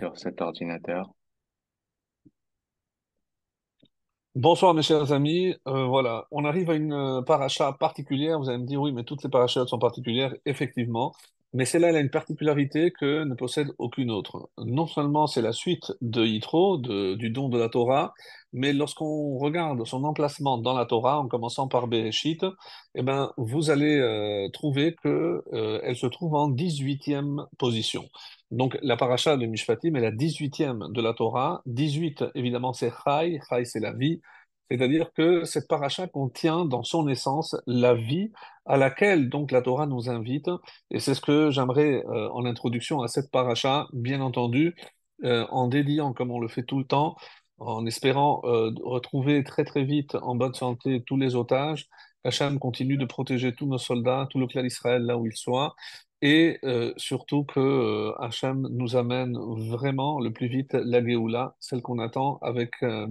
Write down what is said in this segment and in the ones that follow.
sur cet ordinateur. Bonsoir mes chers amis, Euh, voilà, on arrive à une euh, paracha particulière, vous allez me dire oui mais toutes les parachas sont particulières, effectivement, mais celle-là elle a une particularité que ne possède aucune autre. Non seulement c'est la suite de Yitro, du don de la Torah, mais lorsqu'on regarde son emplacement dans la Torah, en commençant par Bereshit, eh ben, vous allez euh, trouver que euh, elle se trouve en dix-huitième position. Donc, la paracha de Mishpatim est la dix-huitième de la Torah. Dix-huit, évidemment, c'est Chai. Chai, c'est la vie. C'est-à-dire que cette paracha contient dans son essence la vie à laquelle donc la Torah nous invite. Et c'est ce que j'aimerais euh, en introduction à cette paracha, bien entendu, euh, en dédiant, comme on le fait tout le temps, en espérant euh, retrouver très très vite en bonne santé tous les otages. Hachem continue de protéger tous nos soldats, tout le clan d'Israël là où il soit et euh, surtout que euh, Hachem nous amène vraiment le plus vite la Géoula, celle qu'on attend avec euh,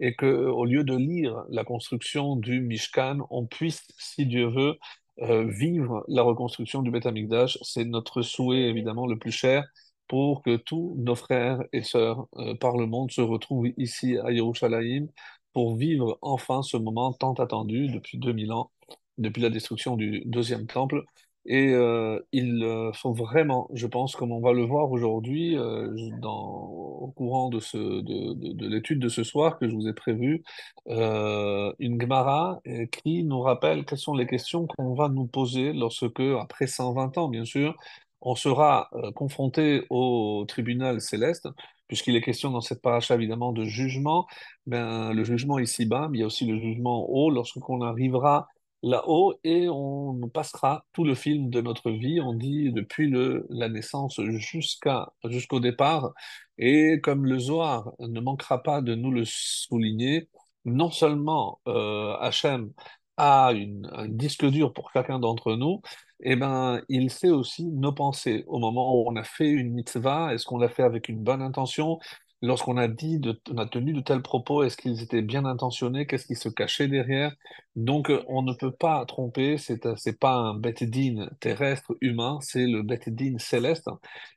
et que au lieu de lire la construction du Mishkan, on puisse, si Dieu veut, euh, vivre la reconstruction du Beth Amikdash. C'est notre souhait évidemment le plus cher pour que tous nos frères et sœurs euh, par le monde se retrouvent ici à Yerushalayim pour vivre enfin ce moment tant attendu depuis 2000 ans, depuis la destruction du deuxième temple. Et euh, il faut vraiment, je pense, comme on va le voir aujourd'hui, euh, au courant de, de, de, de l'étude de ce soir que je vous ai prévu, euh, une Gemara euh, qui nous rappelle quelles sont les questions qu'on va nous poser lorsque, après 120 ans, bien sûr, on sera euh, confronté au tribunal céleste, puisqu'il est question dans cette paracha évidemment de jugement. Ben, le jugement ici-bas, mais il y a aussi le jugement haut lorsqu'on arrivera là-haut et on passera tout le film de notre vie, on dit depuis le, la naissance jusqu'à, jusqu'au départ. Et comme le Zohar ne manquera pas de nous le souligner, non seulement euh, Hachem a un disque dur pour chacun d'entre nous, eh ben, il sait aussi nos pensées. Au moment où on a fait une mitzvah, est-ce qu'on l'a fait avec une bonne intention? Lorsqu'on a dit, on a tenu de tels propos, est-ce qu'ils étaient bien intentionnés? Qu'est-ce qui se cachait derrière? Donc, euh, on ne peut pas tromper, c'est euh, c'est pas un din terrestre humain, c'est le din céleste.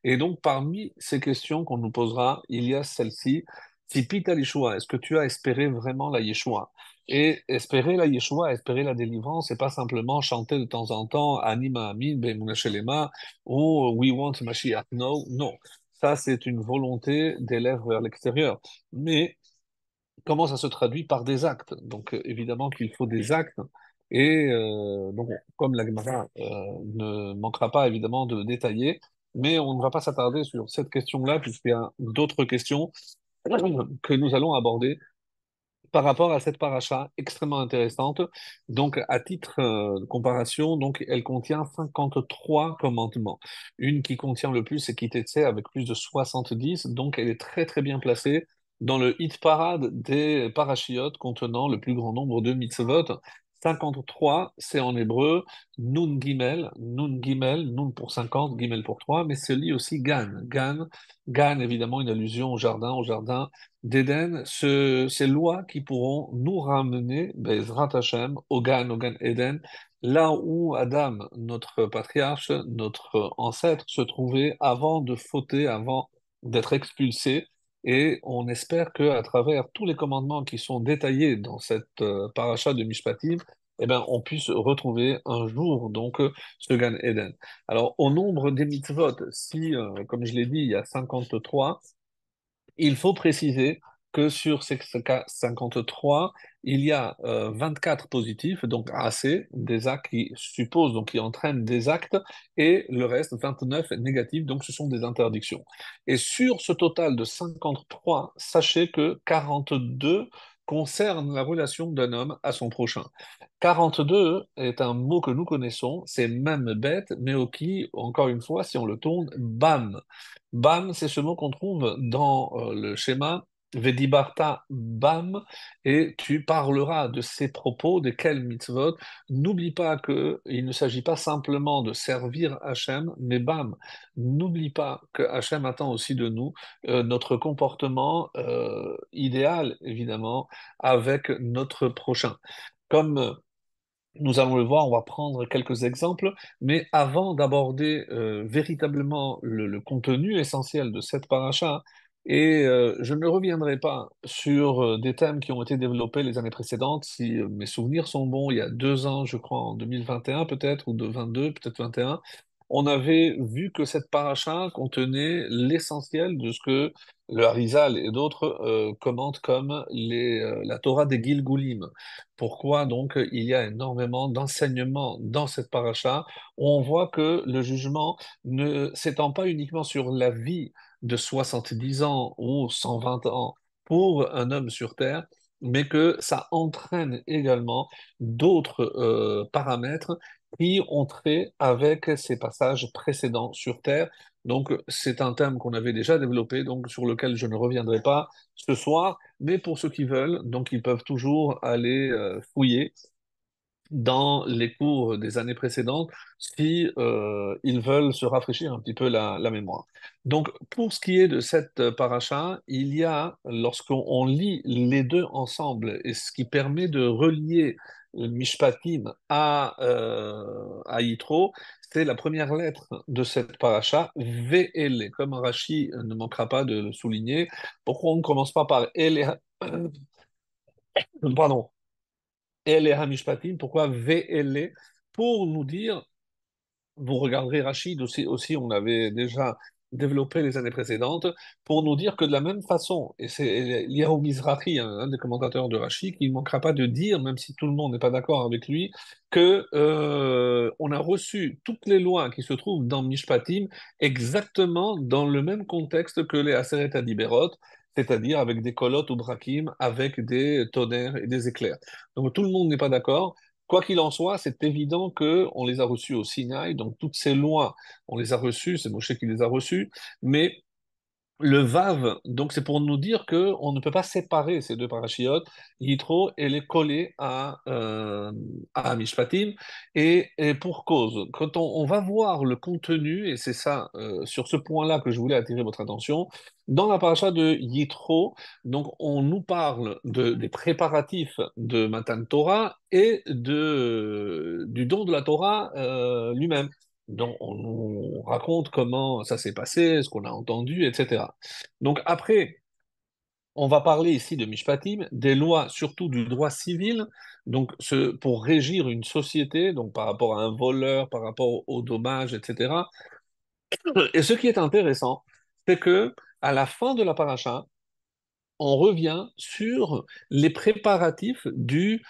Et donc, parmi ces questions qu'on nous posera, il y a celle-ci. Si Pita Yeshua, est-ce que tu as espéré vraiment la Yeshua? Et espérer la Yeshua, espérer la délivrance, c'est pas simplement chanter de temps en temps Anima Amin, Be'emunah Shelema ou We want Mashiach. No, non. Ça, c'est une volonté des vers l'extérieur. Mais comment ça se traduit? Par des actes. Donc, euh, évidemment qu'il faut des actes. Et euh, donc, comme la Gemara euh, ne manquera pas évidemment de détailler, mais on ne va pas s'attarder sur cette question-là, puisqu'il y a d'autres questions que nous allons aborder par rapport à cette paracha extrêmement intéressante. Donc, à titre euh, de comparaison, donc, elle contient 53 commandements. Une qui contient le plus, c'est Kitetse, avec plus de 70. Donc, elle est très, très bien placée dans le hit parade des parachiotes contenant le plus grand nombre de mitzvot. 53, c'est en hébreu Nun Gimel, Nun Gimel, Nun pour 50, Gimel pour 3, mais se lit aussi Gan. Gan, Gan, évidemment, une allusion au jardin, au jardin d'Éden, ce- ces lois qui pourront nous ramener, Bezrat Hashem, au Gan, au Gan Éden, là où Adam, notre patriarche, notre ancêtre, se trouvait avant de fauter, avant d'être expulsé. Et on espère qu'à travers tous les commandements qui sont détaillés dans cette euh, paracha de Mishpatim, eh ben, on puisse retrouver un jour donc euh, ce Gan Eden. Alors, au nombre des mitzvot, si, euh, comme je l'ai dit, il y a 53, il faut préciser que sur ces 53, il y a euh, 24 positifs, donc assez, des actes qui supposent, donc qui entraînent des actes, et le reste, 29 négatifs, donc ce sont des interdictions. Et sur ce total de 53, sachez que 42 concernent la relation d'un homme à son prochain. 42 est un mot que nous connaissons, c'est même bête, mais au qui, encore une fois, si on le tourne, bam. Bam, c'est ce mot qu'on trouve dans euh, le schéma Vedibarta Bam, et tu parleras de ces propos, de quel mitzvot. N'oublie pas que il ne s'agit pas simplement de servir Hachem, mais Bam, n'oublie pas que Hachem attend aussi de nous euh, notre comportement euh, idéal, évidemment, avec notre prochain. Comme Nous allons le voir, on va prendre quelques exemples, mais avant d'aborder euh, véritablement le, le contenu essentiel de cette paracha, et euh, je ne reviendrai pas sur euh, des thèmes qui ont été développés les années précédentes, si euh, mes souvenirs sont bons, il y a deux ans, je crois, en 2021 peut-être, ou de 22, peut-être 21, on avait vu que cette paracha contenait l'essentiel de ce que le Harizal et d'autres commentent comme la Torah des Gilgulim. Pourquoi donc il y a énormément d'enseignements dans cette paracha on voit que le jugement ne s'étend pas uniquement sur la vie de 70 ans ou 120 ans pour un homme sur Terre, mais que ça entraîne également d'autres euh, paramètres qui ont trait avec ces passages précédents sur Terre. Donc, c'est un thème qu'on avait déjà développé, donc sur lequel je ne reviendrai pas ce soir, mais pour ceux qui veulent, donc ils peuvent toujours aller euh, fouiller dans les cours des années précédentes si euh, veulent se rafraîchir un petit peu la, mémoire. Donc, pour ce qui est de cette paracha, il y a, lorsqu'on lit les deux ensemble, et ce qui permet de relier Mishpatim à, euh, à Yitro, c'est la première lettre de cette paracha, VL, comme Rashi ne manquera pas de souligner. Pourquoi on ne commence pas par Ele, pardon, Ele Hamishpatim, pourquoi VL Pour nous dire, vous regarderez Rachid aussi, aussi, on avait déjà développé les années précédentes, pour nous dire que de la même façon, et c'est Liao Mizrahi, un, un des commentateurs de Rachid, qui ne manquera pas de dire, même si tout le monde n'est pas d'accord avec lui, que euh, on a reçu toutes les lois qui se trouvent dans Mishpatim exactement dans le même contexte que les Aseret Adiberot, c'est-à-dire avec des kolotes ou brakim, avec des tonnerres et des éclairs. Donc tout le monde n'est pas d'accord. Quoi qu'il en soit, c'est évident que on les a reçus au Sinaï, donc toutes ces lois, on les a reçues, c'est Moshe qui les a reçues, mais le Vav, donc c'est pour nous dire que on ne peut pas séparer ces deux parachiotes, Yitro, et les coller à, euh, à Mishpatim, et, et pour cause. Quand on, on va voir le contenu, et c'est ça, euh, sur ce point-là que je voulais attirer votre attention, dans la paracha de Yitro, donc on nous parle de, des préparatifs de Matan Torah et de, du don de la Torah euh, lui-même dont on nous raconte comment ça s'est passé, ce qu'on a entendu, etc. Donc après, on va parler ici de Mishpatim, des lois, surtout du droit civil, donc pour régir une société, donc par rapport à un voleur, par rapport au dommage, etc. Et ce qui est intéressant, c'est que à la fin de la paracha, on revient sur les préparatifs du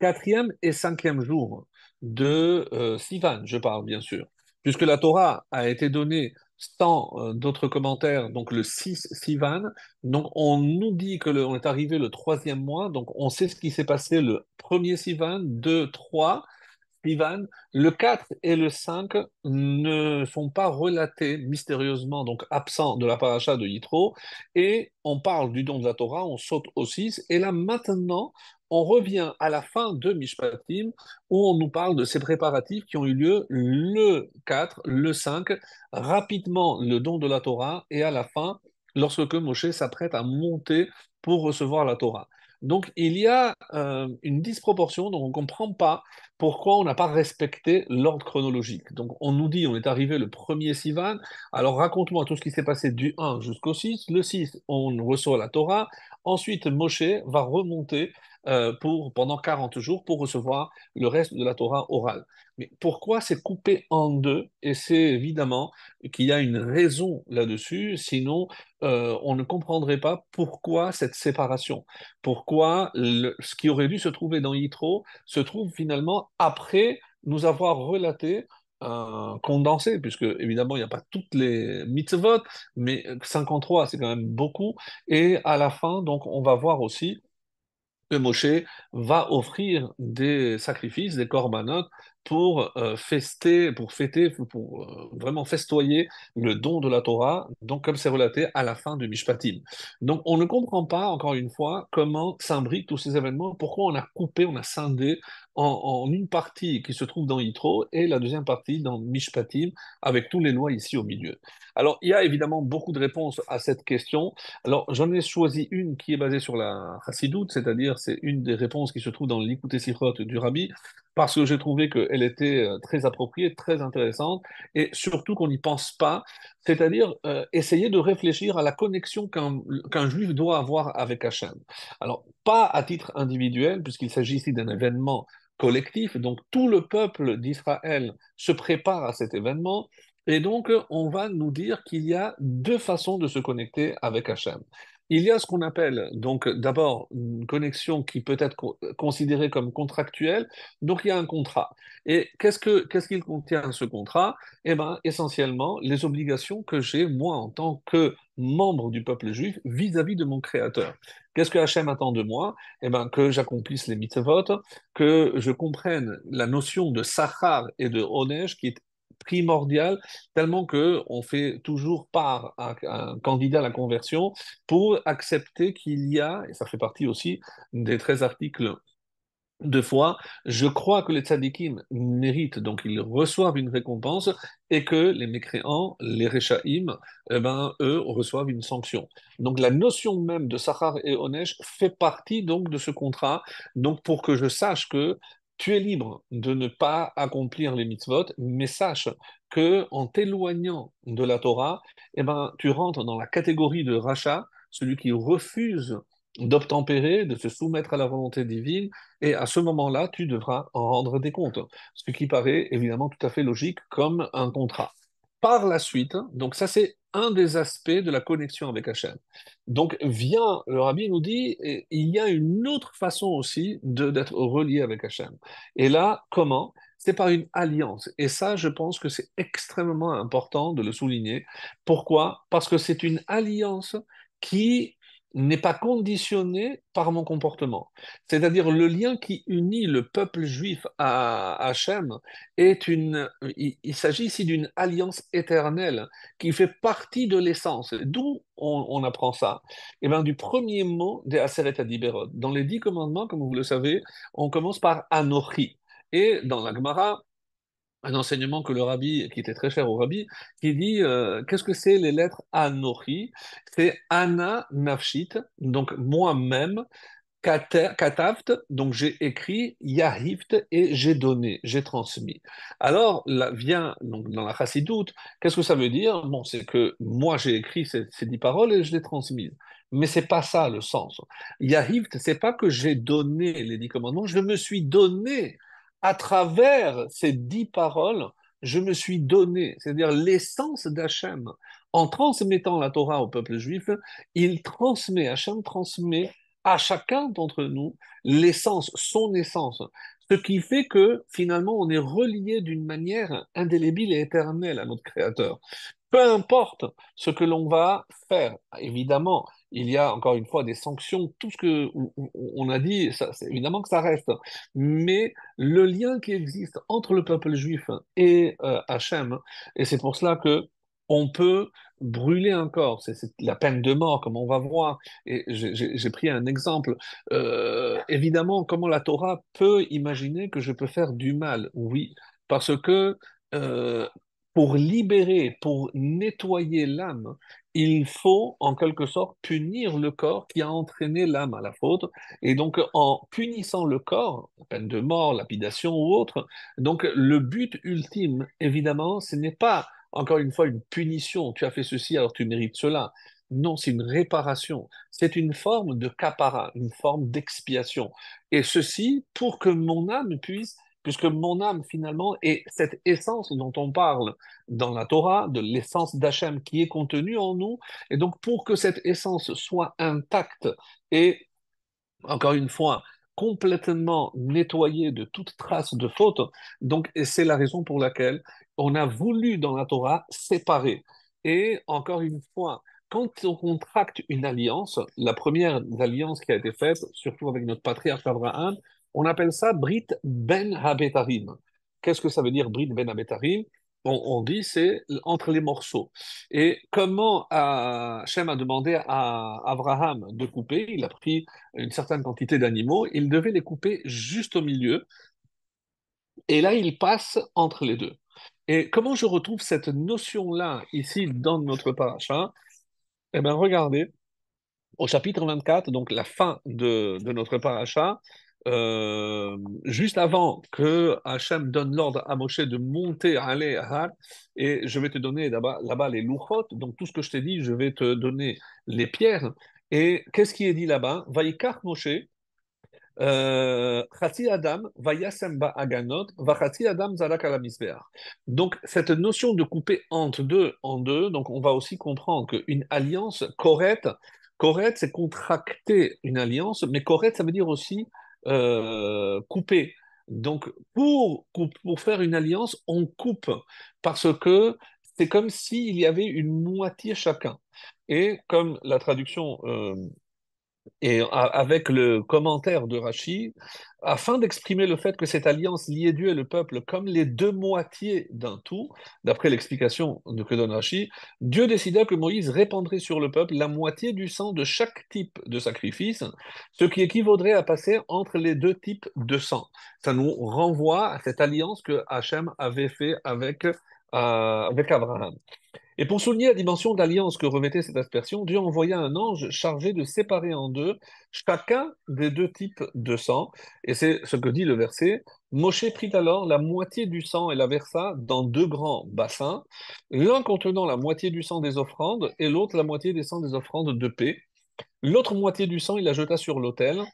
quatrième et cinquième jour de euh, Sivan, je parle bien sûr, puisque la Torah a été donnée sans euh, d'autres commentaires, donc le 6 Sivan, donc on nous dit que est arrivé le troisième mois, donc on sait ce qui s'est passé le premier Sivan, 2, 3, Sivan. Le 4 et le 5 ne sont pas relatés mystérieusement, donc absents de la paracha de Yitro, et on parle du don de la Torah, on saute au 6, et là maintenant, on revient à la fin de Mishpatim, où on nous parle de ces préparatifs qui ont eu lieu le 4, le 5, rapidement le don de la Torah, et à la fin, lorsque Moshe s'apprête à monter pour recevoir la Torah. Donc il y a euh, une disproportion, donc on ne comprend pas pourquoi on n'a pas respecté l'ordre chronologique. Donc on nous dit, on est arrivé le premier Sivan, alors raconte-moi tout ce qui s'est passé du 1 jusqu'au 6. Le 6, on reçoit la Torah. Ensuite, Moshe va remonter euh, pour, pendant 40 jours pour recevoir le reste de la Torah orale. Mais pourquoi c'est coupé en deux? Et c'est évidemment qu'il y a une raison là-dessus, sinon euh, on ne comprendrait pas pourquoi cette séparation. Pourquoi ce qui aurait dû se trouver dans Yitro se trouve finalement après nous avoir relaté un condensé, puisque évidemment il n'y a pas toutes les mitzvot, mais 53 c'est quand même beaucoup, et à la fin donc on va voir aussi que Moshe va offrir des sacrifices, des corbanotes, pour euh, fester, pour fêter, pour euh, vraiment festoyer le don de la Torah, donc comme c'est relaté à la fin du Mishpatim. Donc on ne comprend pas, encore une fois, comment s'imbriquent tous ces événements, pourquoi on a coupé, on a scindé en, une partie qui se trouve dans Yitro et la deuxième partie dans Mishpatim, avec tous les lois ici au milieu. Alors il y a évidemment beaucoup de réponses à cette question. Alors, j'en ai choisi une qui est basée sur la Chassidoute, c'est-à-dire c'est une des réponses qui se trouve dans l'Ikouté Sichot du Rabbi. parce que j'ai trouvé qu'elle était euh, très appropriée, très intéressante, et surtout qu'on n'y pense pas, c'est-à-dire euh, essayer de réfléchir à la connexion qu'un qu'un juif doit avoir avec Hachem. Alors, pas à titre individuel, puisqu'il s'agit ici d'un événement collectif, donc tout le peuple d'Israël se prépare à cet événement, et donc on va nous dire qu'il y a deux façons de se connecter avec Hachem. Il y a ce qu'on appelle donc d'abord une connexion qui peut être co- considérée comme contractuelle. Donc il y a un contrat. Et qu'est-ce que qu'est-ce qu'il contient ce contrat? Eh bien, essentiellement les obligations que j'ai moi en tant que membre du peuple juif vis-à-vis de mon Créateur. Qu'est-ce que Hachem attend de moi? Eh bien, que j'accomplisse les mitzvot, que je comprenne la notion de sachar et de onesh qui est primordiale, tellement que on fait toujours part à un candidat à la conversion pour accepter qu'il y a, et ça fait partie aussi des 13 articles de foi, je crois que les tzadikim méritent, donc ils reçoivent une récompense, et que les mécréants, les réchaïm, eh ben, eux reçoivent une sanction. Donc la notion même de Sachar et Onesh fait partie donc de ce contrat, donc pour que je sache que tu es libre de ne pas accomplir les mitzvot, mais sache que en t'éloignant de la Torah, eh ben, tu rentres dans la catégorie de rachat, celui qui refuse d'obtempérer, de se soumettre à la volonté divine, et à ce moment-là, tu devras en rendre des comptes, ce qui paraît évidemment tout à fait logique comme un contrat. Par la suite, donc ça c'est un des aspects de la connexion avec Hachem. Donc vient, le rabbi nous dit, il y a une autre façon aussi d'être relié avec Hachem. Et là, comment? C'est par une alliance. Et ça, je pense que c'est extrêmement important de le souligner. Pourquoi? Parce que c'est une alliance qui n'est pas conditionnée par mon comportement. C'est-à-dire le lien qui unit le peuple juif à Hachem est une, il, s'agit ici d'une alliance éternelle qui fait partie de l'essence. D'où on, on apprend ça? Eh bien, du premier mot des Aseret Adiberot. Dans les dix commandements, comme vous le savez, on commence par Anochi. Et dans la Gemara, un enseignement que le rabbi, qui était très cher au rabbi, qui dit euh, qu'est-ce que c'est les lettres Anochi? C'est Ana Nafshit, donc moi-même, Kata- Kataft, donc j'ai écrit, Yahift, et j'ai donné, j'ai transmis. Alors, là vient, donc, dans la chassidoute, qu'est-ce que ça veut dire? Bon, c'est que moi j'ai écrit ces, ces dix paroles et je les transmises. Mais c'est pas ça le sens. Yahift, c'est pas que j'ai donné les dix commandements, je me suis donné à travers ces dix paroles, je me suis donné, c'est-à-dire l'essence d'Hachem. En transmettant la Torah au peuple juif, il transmet, Hachem transmet à chacun d'entre nous l'essence, son essence. Ce qui fait que finalement on est relié d'une manière indélébile et éternelle à notre Créateur. Peu importe ce que l'on va faire, évidemment, il y a encore une fois des sanctions, tout ce que on a dit, évidemment que ça reste. Mais le lien qui existe entre le peuple juif et euh, Hachem, et c'est pour cela que on peut brûler un corps, c'est la peine de mort, comme on va voir. Et j'ai pris un exemple. Euh, évidemment, comment la Torah peut imaginer que je peux faire du mal? Oui, parce que euh, pour libérer, pour nettoyer l'âme, il faut en quelque sorte punir le corps qui a entraîné l'âme à la faute. Et donc, en punissant le corps, peine de mort, lapidation ou autre, donc le but ultime, évidemment, ce n'est pas encore une fois une punition. Tu as fait ceci, alors tu mérites cela. Non, c'est une réparation. C'est une forme de capara, une forme d'expiation. Et ceci pour que mon âme puisse, puisque mon âme finalement est cette essence dont on parle dans la Torah, de l'essence d'Hachem qui est contenue en nous. Et donc pour que cette essence soit intacte et encore une fois, complètement nettoyée de toute trace de faute. Donc, c'est la raison pour laquelle on a voulu dans la Torah séparer. Et encore une fois, quand on contracte une alliance, la première alliance qui a été faite, surtout avec notre patriarche Abraham, on appelle ça Brit Ben Habetarim. Qu'est-ce que ça veut dire Brit Ben Habetarim? On, dit c'est entre les morceaux. Et comment euh, Hachem a demandé à Abraham de couper, il a pris une certaine quantité d'animaux, il devait les couper juste au milieu, et là il passe entre les deux. Et comment je retrouve cette notion-là ici dans notre paracha? Eh bien, regardez, au chapitre 24, donc la fin de, de notre paracha, euh, juste avant que Hachem donne l'ordre à Moshe de monter à aller Har, et je vais te donner là-bas, là-bas les louchot, donc tout ce que je t'ai dit, je vais te donner les pierres. Et qu'est-ce qui est dit là-bas? Vaikar Moshe, euh, Adam, Aganot, Adam Donc, cette notion de couper entre deux en deux, donc on va aussi comprendre qu'une alliance correcte, correcte, c'est contracter une alliance, mais correcte, ça veut dire aussi euh, couper. Donc, pour, pour faire une alliance, on coupe parce que c'est comme s'il y avait une moitié chacun. Et comme la traduction euh, et avec le commentaire de Rachid, afin d'exprimer le fait que cette alliance liait Dieu et le peuple comme les deux moitiés d'un tout, d'après l'explication que donne Rachid, Dieu décida que Moïse répandrait sur le peuple la moitié du sang de chaque type de sacrifice, ce qui équivaudrait à passer entre les deux types de sang. Ça nous renvoie à cette alliance que Hachem avait fait avec, euh, avec Abraham. Et pour souligner la dimension d'alliance que revêtait cette aspersion, Dieu envoya un ange chargé de séparer en deux chacun des deux types de sang. Et c'est ce que dit le verset. Moshe prit alors la moitié du sang et la versa dans deux grands bassins, l'un contenant la moitié du sang des offrandes et l'autre la moitié des sangs des offrandes de paix. L'autre moitié du sang, il la jeta sur l'autel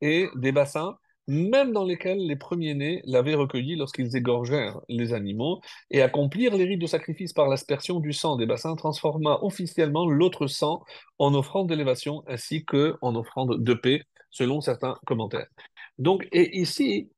et des bassins même dans lesquels les premiers-nés l'avaient recueilli lorsqu'ils égorgèrent les animaux, et accomplir les rites de sacrifice par l'aspersion du sang des bassins transforma officiellement l'autre sang en offrande d'élévation ainsi que en offrande de paix, selon certains commentaires. Donc, et ici,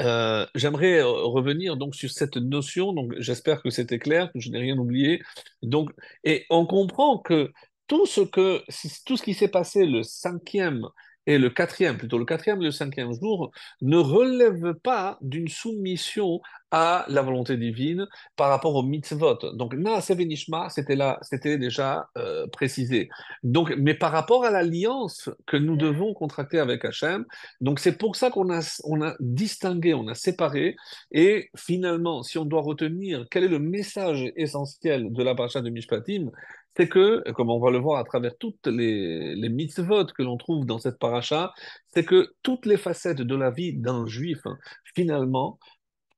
euh, j'aimerais revenir donc sur cette notion. Donc, j'espère que c'était clair, que je n'ai rien oublié. Donc, et on comprend que tout ce que, tout ce qui s'est passé le cinquième et le quatrième, plutôt le quatrième et le cinquième jour, ne relève pas d'une soumission à la volonté divine par rapport au mitzvot. Donc, Naasevenishma, c'était là, c'était déjà euh, précisé. Donc, mais par rapport à l'alliance que nous devons contracter avec Hachem, donc c'est pour ça qu'on a, on a distingué, on a séparé, et finalement, si on doit retenir quel est le message essentiel de la paracha de Mishpatim, c'est que, comme on va le voir à travers toutes les, les mitzvot que l'on trouve dans cette paracha, c'est que toutes les facettes de la vie d'un juif, finalement,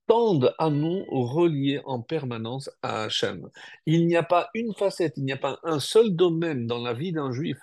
tendent à nous relier en permanence à Hachem. Il n'y a pas une facette, il n'y a pas un seul domaine dans la vie d'un juif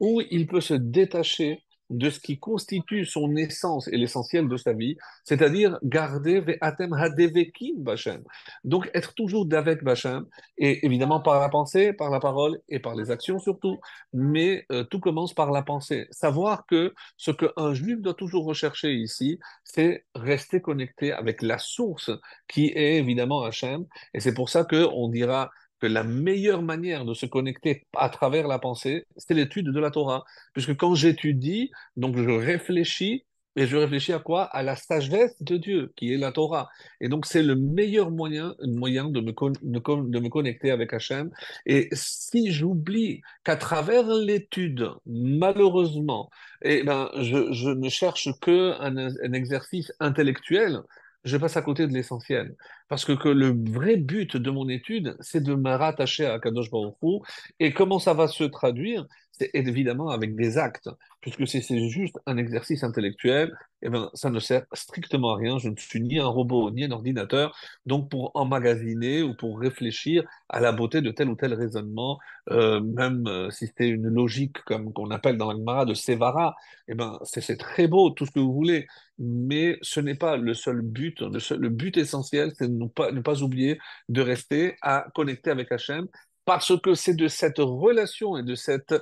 où il peut se détacher de ce qui constitue son essence et l'essentiel de sa vie, c'est-à-dire garder ve'atem hadevekim bachem. Donc être toujours d'avec bachem, et évidemment par la pensée, par la parole et par les actions surtout, mais euh, tout commence par la pensée. Savoir que ce qu'un juif doit toujours rechercher ici, c'est rester connecté avec la source qui est évidemment Hachem, et c'est pour ça qu'on dira que la meilleure manière de se connecter à travers la pensée, c'est l'étude de la Torah. Puisque quand j'étudie, donc je réfléchis, et je réfléchis à quoi? À la sagesse de Dieu, qui est la Torah. Et donc, c'est le meilleur moyen, moyen de, me de, me connecter avec Hachem. Et si j'oublie qu'à travers l'étude, malheureusement, eh ben, je, je ne cherche qu'un un exercice intellectuel, je passe à côté de l'essentiel. Parce que, que, le vrai but de mon étude, c'est de me rattacher à Kadosh Baruch Hu. Et comment ça va se traduire? C'est évidemment avec des actes. Puisque si c'est juste un exercice intellectuel, eh ben, ça ne sert strictement à rien. Je ne suis ni un robot, ni un ordinateur. Donc, pour emmagasiner ou pour réfléchir à la beauté de tel ou tel raisonnement, euh, même euh, si c'est une logique comme qu'on appelle dans l'Agmara de Sevara, eh ben, c'est très beau, tout ce que vous voulez. Mais ce n'est pas le seul but. Le, seul, le but essentiel, c'est de ne pas, ne pas oublier de rester à connecter avec Hachem, parce que c'est de cette relation et de cette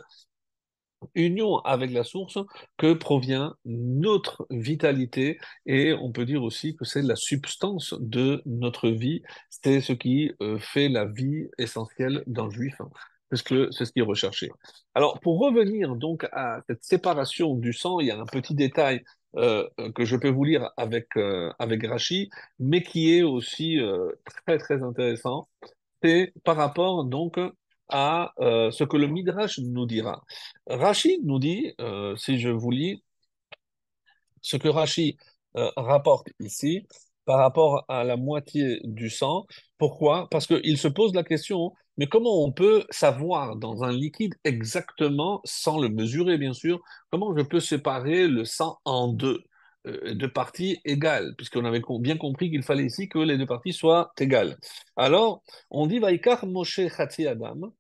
union avec la source que provient notre vitalité et on peut dire aussi que c'est la substance de notre vie, c'est ce qui euh, fait la vie essentielle d'un juif, hein, parce que c'est ce qui est recherché. Alors pour revenir donc à cette séparation du sang, il y a un petit détail euh, que je peux vous lire avec, euh, avec Rachi, mais qui est aussi très très intéressant, c'est par rapport donc à euh, ce que le Midrash nous dira. Rachid nous dit, euh, si je vous lis, ce que Rachid euh, rapporte ici par rapport à la moitié du sang. Pourquoi? Parce qu'il se pose la question, mais comment on peut savoir dans un liquide exactement, sans le mesurer bien sûr, comment je peux séparer le sang en deux deux parties égales, puisqu'on avait bien compris qu'il fallait ici que les deux parties soient égales. Alors, on dit Vaikar Moshe Adam,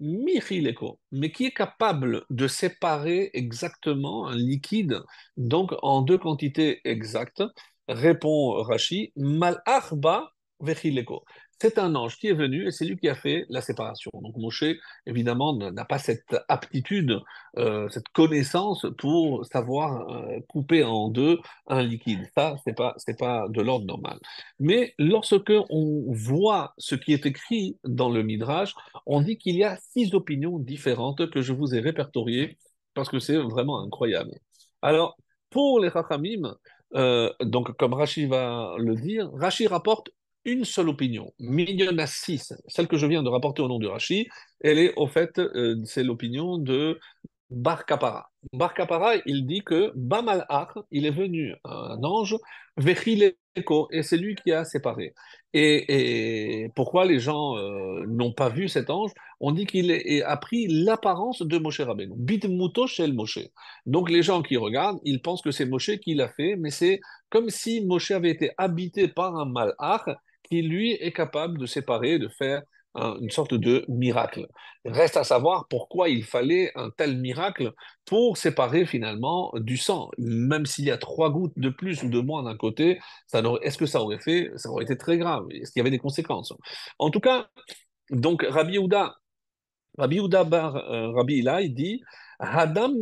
Michileko, mais qui est capable de séparer exactement un liquide, donc en deux quantités exactes, répond Rashi, Malachba Vechileko c'est un ange qui est venu et c'est lui qui a fait la séparation. Donc Moshe, évidemment, n'a pas cette aptitude, euh, cette connaissance pour savoir euh, couper en deux un liquide. Ça, c'est pas, pas de l'ordre normal. Mais lorsque on voit ce qui est écrit dans le Midrash, on dit qu'il y a six opinions différentes que je vous ai répertoriées parce que c'est vraiment incroyable. Alors, pour les Rachamim, euh, donc comme Rashi va le dire, Rashi rapporte une seule opinion, mais il six. Celle que je viens de rapporter au nom de Rashi, elle est au fait, euh, c'est l'opinion de Bar Kapara. Bar Kapara, il dit que Bamal il est venu un ange, Vechileko, et c'est lui qui a séparé. Et, pourquoi les gens euh, n'ont pas vu cet ange? On dit qu'il a pris l'apparence de Moshe Rabbeinu. Bitmuto shel Moshe. Donc les gens qui regardent, ils pensent que c'est Moshe qui l'a fait, mais c'est comme si Moshe avait été habité par un malach qui lui est capable de séparer, de faire une sorte de miracle. Reste à savoir pourquoi il fallait un tel miracle pour séparer finalement du sang. Même s'il y a trois gouttes de plus ou de moins d'un côté, est-ce que ça aurait fait, ça aurait été très grave? Est-ce qu'il y avait des conséquences? En tout cas, donc Rabbi Yehuda, Rabbi Yehuda bar euh, Rabbi Ila, il dit Hadam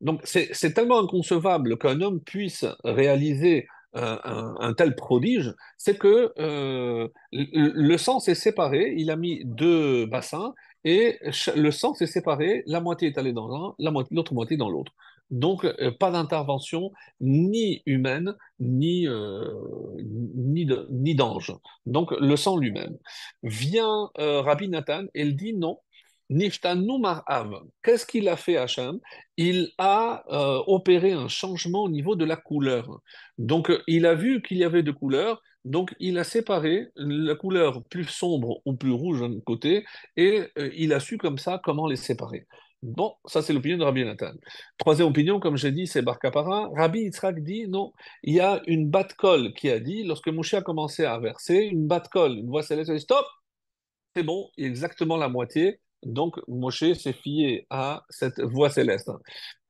Donc c'est tellement inconcevable qu'un homme puisse réaliser un, tel prodige, c'est que euh, le sang s'est séparé, il a mis deux bassins, et le sang s'est séparé, la moitié est allée dans un, l'autre moitié dans l'autre. Donc, euh, pas d'intervention ni humaine, ni, euh, ni, d'ange. Donc, le sang lui-même. Vient Rabbi Nathan, et il dit non. Qu'est-ce qu'il a fait Hachem? Il a euh, opéré un changement au niveau de la couleur. Donc, il a vu qu'il y avait deux couleurs, donc il a séparé la couleur plus sombre ou plus rouge d'un côté, et euh, il a su comme ça comment les séparer. Bon, ça c'est l'opinion de Rabbi Nathan. Troisième opinion, comme j'ai dit, c'est Bar Kapara. Rabbi Yitzhak dit non, il y a une batte-colle qui a dit, lorsque Moshe a commencé à verser, une batte-colle, une voix céleste, stop, c'est bon, exactement la moitié, donc, Moshe s'est fié à cette voix céleste.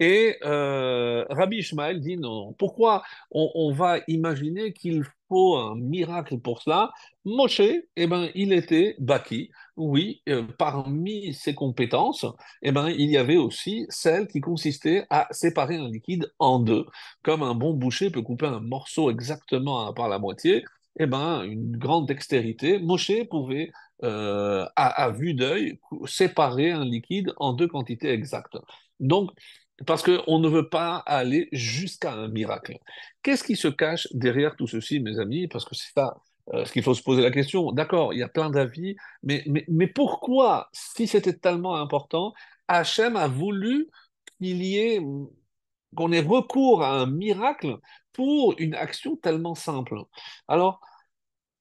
Et euh, Rabbi Ishmael dit non. Pourquoi on, va imaginer qu'il faut un miracle pour cela? Moshe, eh ben, il était baki. Oui, euh, parmi ses compétences, eh ben, il y avait aussi celle qui consistait à séparer un liquide en deux. Comme un bon boucher peut couper un morceau exactement par la moitié, eh ben, une grande dextérité. Moshe pouvait euh, à, vue d'œil, séparer un liquide en deux quantités exactes. Donc, parce qu'on ne veut pas aller jusqu'à un miracle. Qu'est-ce qui se cache derrière tout ceci, mes amis? Parce que c'est ça euh, ce qu'il faut se poser la question. D'accord, il y a plein d'avis, mais, mais, pourquoi, si c'était tellement important, Hachem a voulu qu'il y ait qu'on ait recours à un miracle pour une action tellement simple? Alors,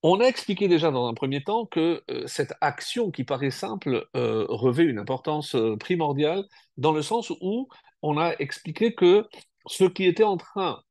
on a expliqué déjà dans un premier temps que euh, cette action qui paraît simple euh, revêt une importance euh, primordiale dans le sens où on a expliqué que ce qui était en train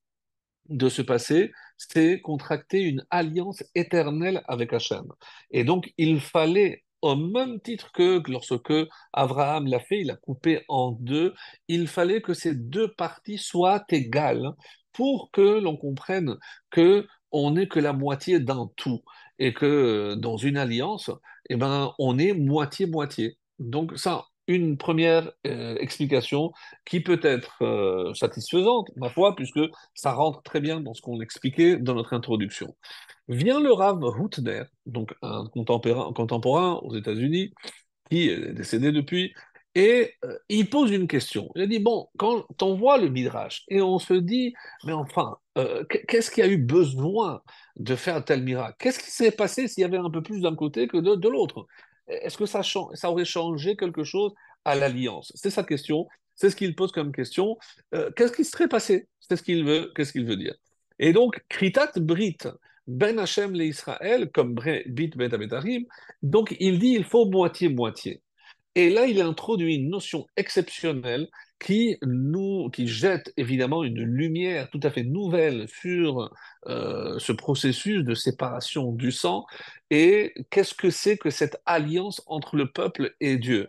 de se passer, c'est contracter une alliance éternelle avec Hachem. Et donc, il fallait, au même titre que lorsque Abraham l'a fait, il a coupé en deux, il fallait que ces deux parties soient égales pour que l'on comprenne que on n'est que la moitié d'un tout et que euh, dans une alliance, eh ben, on est moitié-moitié. Donc ça, une première euh, explication qui peut être euh, satisfaisante, ma foi, puisque ça rentre très bien dans ce qu'on expliquait dans notre introduction. Vient le Rav Houtner, donc un contemporain, contemporain aux États-Unis, qui est décédé depuis, et euh, il pose une question. Il a dit, bon, quand on voit le Midrash, et on se dit, mais enfin, euh, qu'est-ce qui a eu besoin de faire un tel miracle? Qu'est-ce qui s'est passé s'il y avait un peu plus d'un côté que de, l'autre? Est-ce que ça, ça aurait changé quelque chose à l'alliance? C'est sa question, c'est ce qu'il pose comme question. Euh, qu'est-ce qui serait passé? C'est ce qu'il veut, qu'est-ce qu'il veut dire? Et donc, Kritat Brit, Ben Hashem le Israël, comme Bit Bet donc il dit, il faut moitié-moitié. Et là, il introduit une notion exceptionnelle qui nous, qui jette évidemment une lumière tout à fait nouvelle sur euh, ce processus de séparation du sang et qu'est-ce que c'est que cette alliance entre le peuple et Dieu?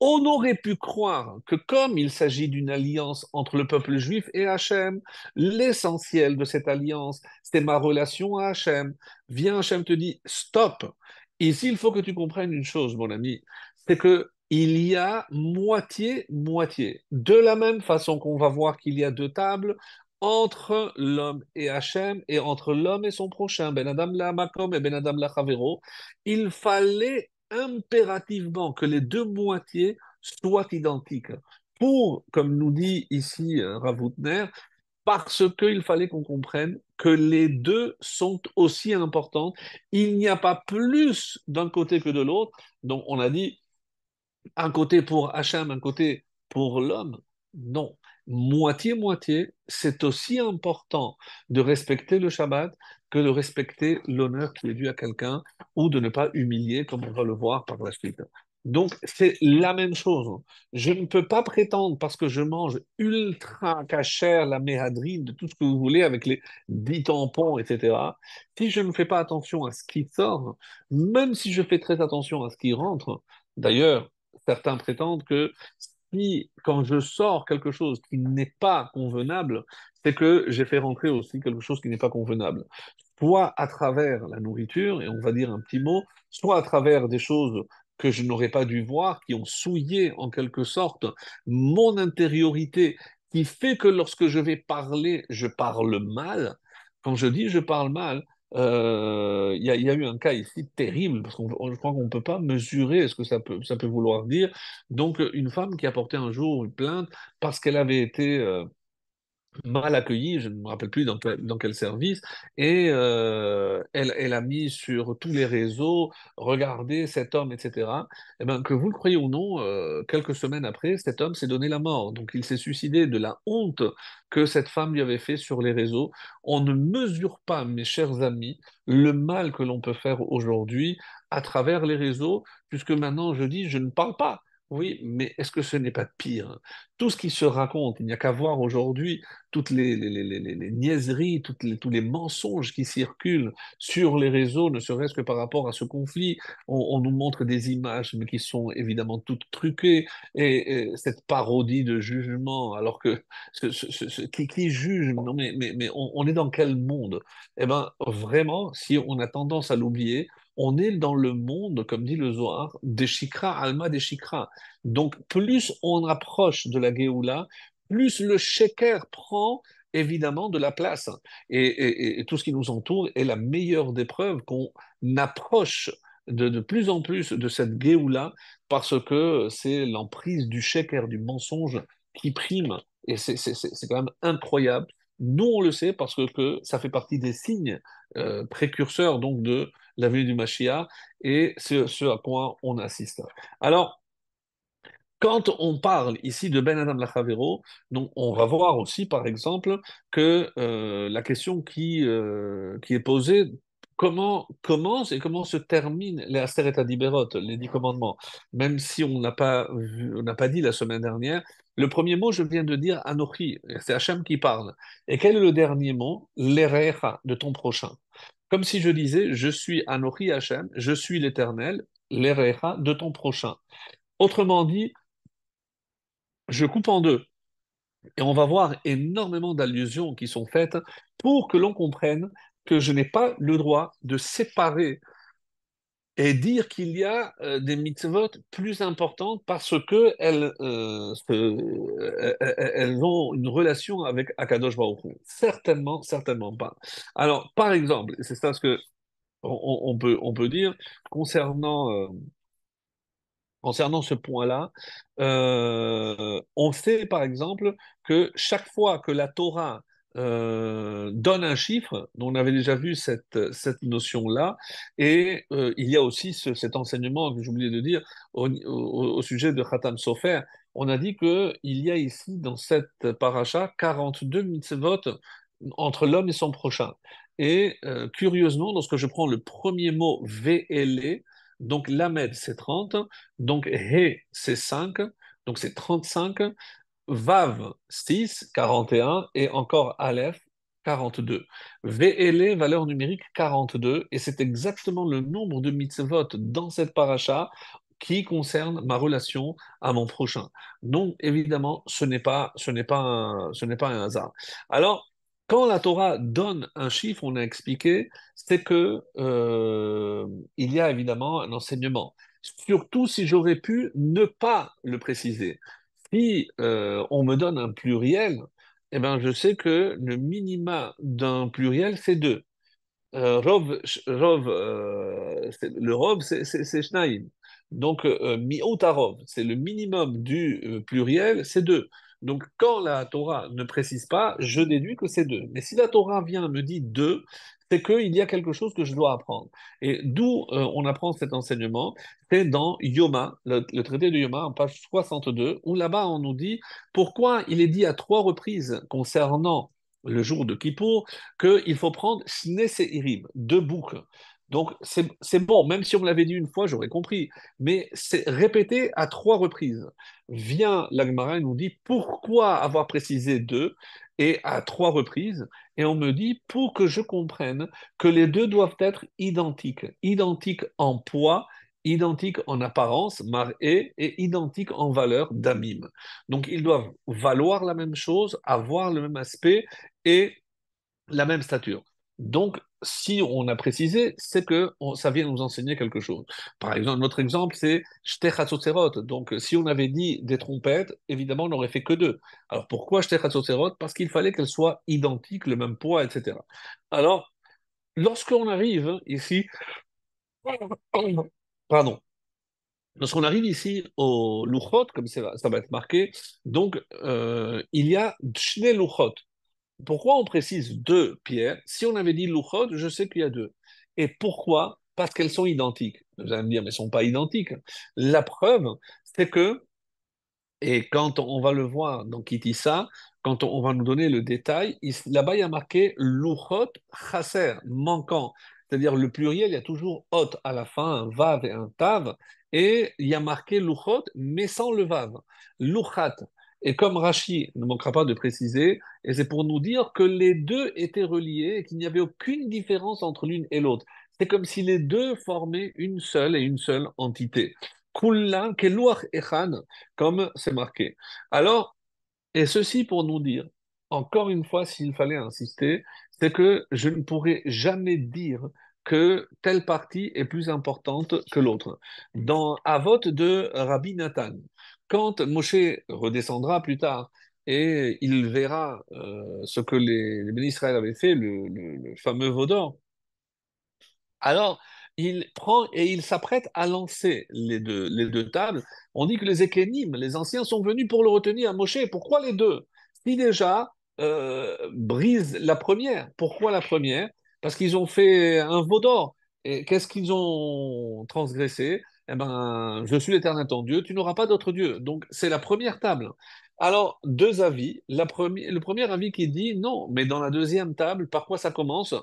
On aurait pu croire que comme il s'agit d'une alliance entre le peuple juif et Hachem, l'essentiel de cette alliance, c'est ma relation à Hachem. Viens, Hachem te dit, stop. Ici, il faut que tu comprennes une chose, mon ami, c'est que il y a moitié-moitié. De la même façon qu'on va voir qu'il y a deux tables entre l'homme et Hachem et entre l'homme et son prochain, Ben Adam la Makom et Ben Adam la Chavero, il fallait impérativement que les deux moitiés soient identiques. Pour, comme nous dit ici euh, Ravoutner, parce qu'il fallait qu'on comprenne que les deux sont aussi importantes. Il n'y a pas plus d'un côté que de l'autre. Donc on a dit un côté pour Hachem, un côté pour l'homme. Non. Moitié-moitié, c'est aussi important de respecter le Shabbat que de respecter l'honneur qui est dû à quelqu'un ou de ne pas humilier, comme on va le voir par la suite. Donc, c'est la même chose. Je ne peux pas prétendre, parce que je mange ultra cachère la méhadrine, de tout ce que vous voulez, avec les dix tampons, etc., si je ne fais pas attention à ce qui sort, même si je fais très attention à ce qui rentre, d'ailleurs, certains prétendent que si, quand je sors quelque chose qui n'est pas convenable, c'est que j'ai fait rentrer aussi quelque chose qui n'est pas convenable. Soit à travers la nourriture, et on va dire un petit mot, soit à travers des choses que je n'aurais pas dû voir, qui ont souillé en quelque sorte mon intériorité, qui fait que lorsque je vais parler, je parle mal. Quand je dis je parle mal, euh, il y, a eu un cas ici terrible, parce qu'on je crois qu'on ne peut pas mesurer ce que ça peut, ça peut vouloir dire. Donc, une femme qui a porté un jour une plainte parce qu'elle avait été euh, mal accueillie, je ne me rappelle plus dans quel, service, et euh, elle, a mis sur tous les réseaux, regardez cet homme, etc. Et eh bien, que vous le croyez ou non, euh, quelques semaines après, cet homme s'est donné la mort. Donc il s'est suicidé de la honte que cette femme lui avait fait sur les réseaux. On ne mesure pas, mes chers amis, le mal que l'on peut faire aujourd'hui à travers les réseaux, puisque maintenant je dis, je ne parle pas oui, mais est-ce que ce n'est pas pire? Tout ce qui se raconte, il n'y a qu'à voir aujourd'hui toutes les, les, niaiseries, toutes tous les mensonges qui circulent sur les réseaux, ne serait-ce que par rapport à ce conflit. On, nous montre des images, mais qui sont évidemment toutes truquées, et, cette parodie de jugement, alors que ce, qui, juge Non, mais, mais, on, est dans quel monde? Eh bien, vraiment, si on a tendance à l'oublier, on est dans le monde, comme dit le Zohar, des Shikra, Alma des Shikra. Donc, plus on approche de la Géoula, plus le Sheker prend évidemment de la place. Et, tout ce qui nous entoure est la meilleure des preuves qu'on approche de, plus en plus de cette Géoula parce que c'est l'emprise du Sheker, du mensonge qui prime. Et c'est quand même incroyable. Nous, on le sait parce que, ça fait partie des signes euh, précurseurs donc de la venue du Mashiach et ce à quoi on assiste. Alors, quand on parle ici de Ben Adam Lachavero, donc on va voir aussi, par exemple, que euh, la question qui, euh, qui est posée comment commence et comment se terminent les Asteret Adiberot, les dix commandements. Même si on n'a pas, pas dit la semaine dernière, le premier mot, je viens de dire Anochi, c'est Hachem qui parle. Et quel est le dernier mot? L'Erecha, de ton prochain. Comme si je disais, je suis Anochi Hachem, je suis l'Éternel, l'Erecha, de ton prochain. Autrement dit, je coupe en deux. Et on va voir énormément d'allusions qui sont faites pour que l'on comprenne que je n'ai pas le droit de séparer et dire qu'il y a euh, des mitzvot plus importantes parce que elles, euh, euh, ont une relation avec Akadosh Baruch Certainement, certainement pas. Alors, par exemple, c'est ça ce que on, on peut dire concernant concernant ce point-là, on sait par exemple que chaque fois que la Torah euh, donne un chiffre, on avait déjà vu cette, cette notion-là, et euh, il y a aussi cet enseignement que oublié de dire au, sujet de Khatam Sofer. On a dit qu'il y a ici, dans cette paracha, 42 mitzvot entre l'homme et son prochain. Et euh, curieusement, lorsque je prends le premier mot VLE, donc Lamed c'est 30, donc He c'est 5, donc c'est 35, Vav 6, 41, et encore Aleph 42. VLE, valeur numérique 42, et c'est exactement le nombre de mitzvot dans cette paracha qui concerne ma relation à mon prochain. Donc, évidemment, ce n'est pas, ce n'est pas un hasard. Alors, quand la Torah donne un chiffre, on a expliqué, c'est que euh, il y a évidemment un enseignement. Surtout si j'aurais pu ne pas le préciser. Si euh, on me donne un pluriel, eh ben, je sais que le minima d'un pluriel, c'est deux. Euh, euh, le rov, c'est shnaim. Donc, mi'otarov, c'est le minimum du pluriel, c'est deux. Donc, quand la Torah ne précise pas, je déduis que c'est deux. Mais si la Torah vient me dit deux, c'est qu'il y a quelque chose que je dois apprendre. Et d'où euh, on apprend cet enseignement C'est dans Yoma, le, traité de Yoma, en page 62, où là-bas on nous dit pourquoi il est dit à trois reprises concernant le jour de Kippour qu'il faut prendre Snes et Irim, deux boucles. Donc c'est bon, même si on me l'avait dit une fois, j'aurais compris. Mais c'est répété à trois reprises. Vient l'Agmara et nous dit pourquoi avoir précisé deux et à trois reprises? Et on me dit pour que je comprenne que les deux doivent être identiques. Identiques en poids, identiques en apparence, maré, et identiques en valeur, damim. Donc ils doivent valoir la même chose, avoir le même aspect et la même stature. Donc, si on a précisé, c'est que ça vient nous enseigner quelque chose. Par exemple, notre exemple, c'est Shtechatzotzerot. Donc, si on avait dit des trompettes, évidemment, on n'aurait fait que deux. Alors, pourquoi Shtechatzotzerot Parce qu'il fallait qu'elles soient identiques, le même poids, etc. Alors, lorsqu'on arrive ici, pardon, lorsqu'on arrive ici au Luchot, comme ça va, être marqué, donc, euh, il y a Shne Luchot. Pourquoi on précise deux pierres Si on avait dit louchot, je sais qu'il y a deux. Et pourquoi? Parce qu'elles sont identiques. Vous allez me dire, mais elles ne sont pas identiques. La preuve, c'est que, et quand on va le voir dans Kitissa, quand on va nous donner le détail, là-bas il y a marqué louchot chaser, manquant. C'est-à-dire le pluriel, il y a toujours hot à la fin, un vav et un tav, et il y a marqué louchot, mais sans le vav. Louchat, et comme Rachi ne manquera pas de préciser, et c'est pour nous dire que les deux étaient reliés et qu'il n'y avait aucune différence entre l'une et l'autre. C'est comme si les deux formaient une seule et une seule entité. Kulla keluach echan, comme c'est marqué. Alors, et ceci pour nous dire, encore une fois, s'il fallait insister, c'est que je ne pourrais jamais dire que telle partie est plus importante que l'autre. Dans Avot de Rabbi Nathan, quand Moshe redescendra plus tard et il verra euh, ce que les, les Israël avaient fait, le, fameux veau d'or, alors il prend et il s'apprête à lancer les deux, les deux tables. On dit que les Ékénim, les anciens, sont venus pour le retenir à Moshe. Pourquoi les deux? Si déjà euh, brise la première, pourquoi la première? Parce qu'ils ont fait un veau d'or. Et qu'est-ce qu'ils ont transgressé? Eh ben, je suis l'éternel ton Dieu, tu n'auras pas d'autre Dieu. Donc, c'est la première table. Alors, deux avis. La le premier avis qui dit non, mais dans la deuxième table, par quoi ça commence?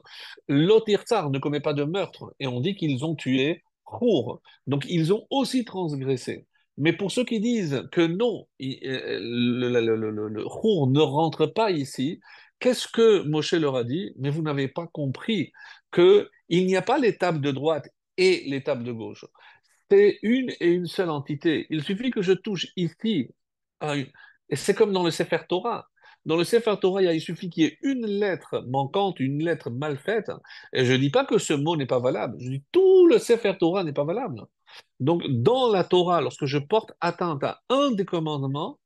L'Otirtsar ne commet pas de meurtre, et on dit qu'ils ont tué Khour. Donc, ils ont aussi transgressé. Mais pour ceux qui disent que non, euh, le, Khour ne rentre pas ici, qu'est-ce que Moshe leur a dit? Mais vous n'avez pas compris qu'il n'y a pas l'étape de droite et l'étape de gauche c'est une et une seule entité. Il suffit que je touche ici, et c'est comme dans le Sefer Torah. Dans le Sefer Torah, il suffit qu'il y ait une lettre manquante, une lettre mal faite, et je ne dis pas que ce mot n'est pas valable, je dis tout le Sefer Torah n'est pas valable. Donc, dans la Torah, lorsque je porte atteinte à un des commandements,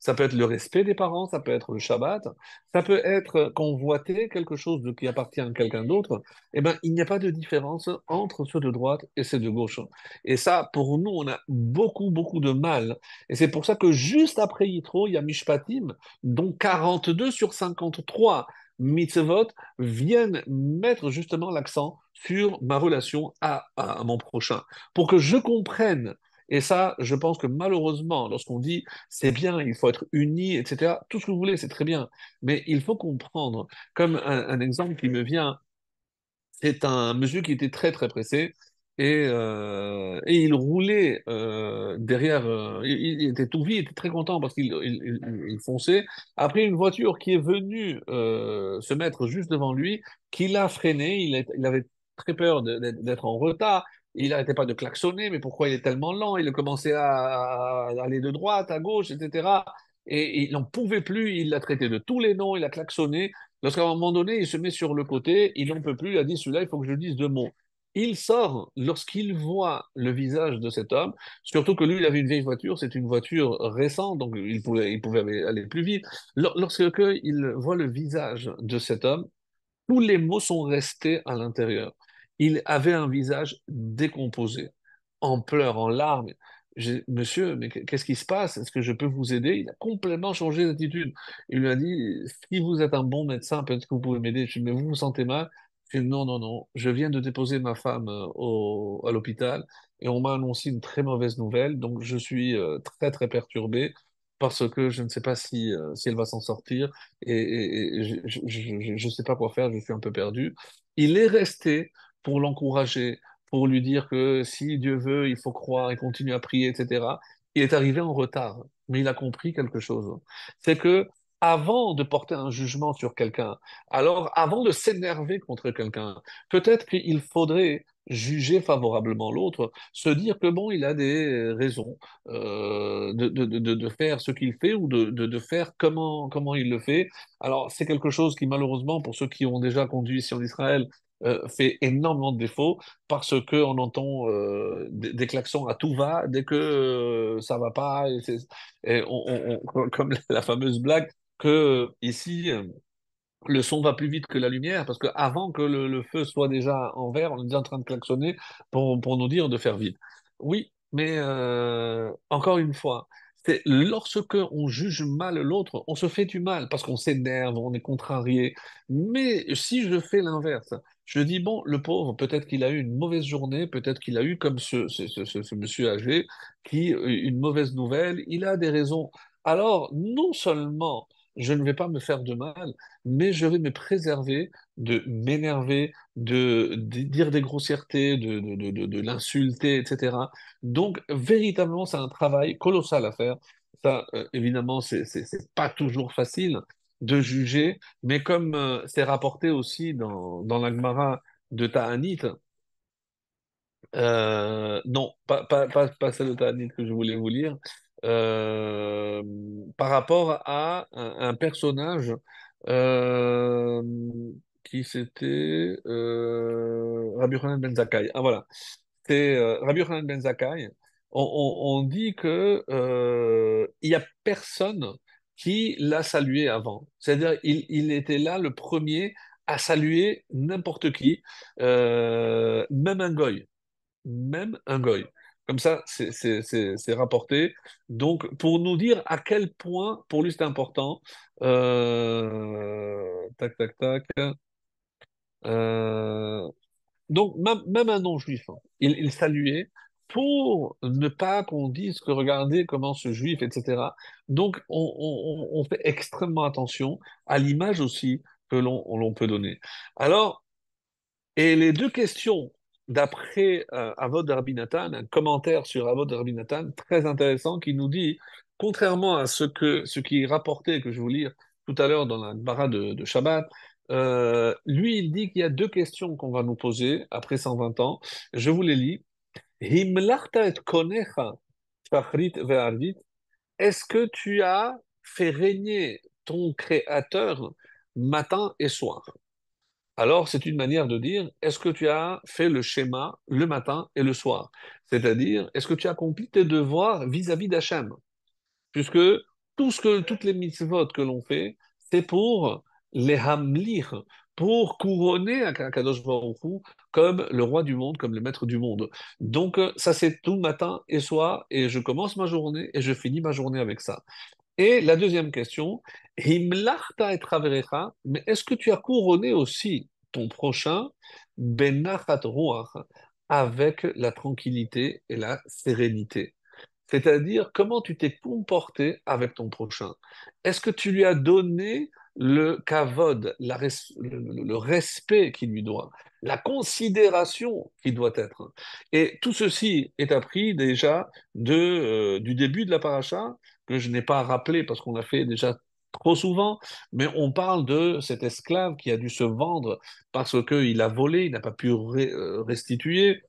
ça peut être le respect des parents, ça peut être le Shabbat, ça peut être convoiter quelque chose qui appartient à quelqu'un d'autre. Eh bien, il n'y a pas de différence entre ceux de droite et ceux de gauche. Et ça, pour nous, on a beaucoup, beaucoup de mal. Et c'est pour ça que juste après Yitro, il y a Mishpatim, dont 42 sur 53 mitzvot viennent mettre justement l'accent sur ma relation à, à, mon prochain, pour que je comprenne et ça, je pense que malheureusement, lorsqu'on dit c'est bien, il faut être uni, etc., tout ce que vous voulez, c'est très bien. Mais il faut comprendre, comme un, exemple qui me vient, c'est un monsieur qui était très très pressé et, euh, et il roulait euh, derrière. euh, il, était tout vite, il était très content parce qu'il il, fonçait. Après, une voiture qui est venue se mettre juste devant lui, qui l'a freiné. Il, avait très peur d'être en retard. Il n'arrêtait pas de klaxonner, mais pourquoi il est tellement lent? Il a commencé à, aller de droite, à gauche, etc. Et il n'en pouvait plus. Il l'a traité de tous les noms. Il a klaxonné. Lorsqu'à un moment donné, il se met sur le côté, il n'en peut plus. Il a dit celui-là, il faut que je dise deux mots. Il sort lorsqu'il voit le visage de cet homme, surtout que lui, il avait une vieille voiture, c'est une voiture récente, donc il pouvait, il pouvait aller plus vite. Lors- Lorsque il voit le visage de cet homme, tous les mots sont restés à l'intérieur. Il avait un visage décomposé, en pleurs, en larmes. Monsieur, mais qu'est-ce qui se passe? Est-ce que je peux vous aider? Il a complètement changé d'attitude. Il lui a dit, si vous êtes un bon médecin, peut-être que vous pouvez m'aider. Je dit, mais vous vous sentez mal? Je lui ai dit, non, non, non. Je viens de déposer ma femme euh, au, à l'hôpital et on m'a annoncé une très mauvaise nouvelle. Donc, je suis euh, très, très perturbé parce que je ne sais pas si, euh, si elle va s'en sortir et- et je ne sais pas quoi faire, je suis un peu perdu. Il est resté pour l'encourager, pour lui dire que si Dieu veut, il faut croire et continuer à prier, etc. Il est arrivé en retard, mais il a compris quelque chose. C'est que avant de porter un jugement sur quelqu'un, alors avant de s'énerver contre quelqu'un, peut-être qu'il faudrait juger favorablement l'autre, se dire que bon, il a des raisons euh, de, de, de, de faire ce qu'il fait ou de, faire comment, comment il le fait. Alors, c'est quelque chose qui, malheureusement, pour ceux qui ont déjà conduit ici en Israël, euh, fait énormément de défauts parce qu'on entend euh, des, klaxons à tout va dès que euh, ça va pas. Et on- comme la fameuse blague que ici, le son va plus vite que la lumière parce qu'avant que le, feu soit déjà en vert, on est déjà en train de klaxonner pour, pour nous dire de faire vite. Oui, mais encore une fois, c'est lorsque on juge mal l'autre, on se fait du mal parce qu'on s'énerve, on est contrarié. Mais si je fais l'inverse, je dis, bon, le pauvre, peut-être qu'il a eu une mauvaise journée, peut-être qu'il a eu, comme ce, ce, ce, monsieur âgé, qui, euh, une mauvaise nouvelle, il a des raisons. Alors, non seulement je ne vais pas me faire de mal, mais je vais me préserver de m'énerver, de, dire des grossièretés, de, de, de, l'insulter, etc. Donc, véritablement, c'est un travail colossal à faire. Ça, euh, évidemment, c'est pas toujours facile de juger, mais comme euh, c'est rapporté aussi dans, dans la Gemara de Ta'anit, euh, non, pas, pas, pas, pas celle de Ta'anit que je voulais vous lire, euh, par rapport à un, personnage qui c'était Rabbi Yochanan ben Zakkai. Ah voilà, c'est Rabbi Yochanan ben Zakkai. On, on- dit que il y a personne qui l'a salué avant. C'est-à-dire, il, était là le premier à saluer n'importe qui, euh, même un goy même un goy. Comme ça, c'est rapporté. Donc, pour nous dire à quel point, pour lui, c'est important. Euh, tac, tac, tac. Euh, donc, même, un non-juif, hein, il saluait pour ne pas qu'on dise que regardez comment ce juif, etc. Donc, on, fait extrêmement attention à l'image aussi que l'on on l'on peut donner. Alors, et les deux questions, d'après euh, Avod Rabbi Nathan, un commentaire sur Avod Rabbi Nathan, très intéressant, qui nous dit, contrairement à ce, que, ce qui est rapporté, que je vais vous lire tout à l'heure dans la de, de Shabbat, euh, lui, il dit qu'il y a deux questions qu'on va nous poser après 120 ans. Je vous les lis. Konecha. Est-ce que tu as fait régner ton Créateur matin et soir? Alors, c'est une manière de dire, est-ce que tu as fait le schéma le matin et le soir? C'est-à-dire, est-ce que tu as accompli tes devoirs vis-à-vis d'Hachem? Puisque tout ce que, toutes les mitzvot que l'on fait, c'est pour les hamlir, pour couronner Akadosh Baruch Hu comme le roi du monde, comme le maître du monde. Donc, euh, ça, c'est tout matin et soir, et je commence ma journée et je finis ma journée avec ça. Et la deuxième question, Himlachta et traverecha, mais est-ce que tu as couronné aussi ton prochain benachat ruach avec la tranquillité et la sérénité? C'est-à-dire comment tu t'es comporté avec ton prochain? Est-ce que tu lui as donné le kavod, la le respect qu'il lui doit? la considération qui doit être. Et tout ceci est appris déjà de, euh, du début de la paracha, que je n'ai pas rappelé parce qu'on l'a fait déjà trop souvent, mais on parle de cet esclave qui a dû se vendre parce qu'il a volé, il n'a pas pu euh, restituer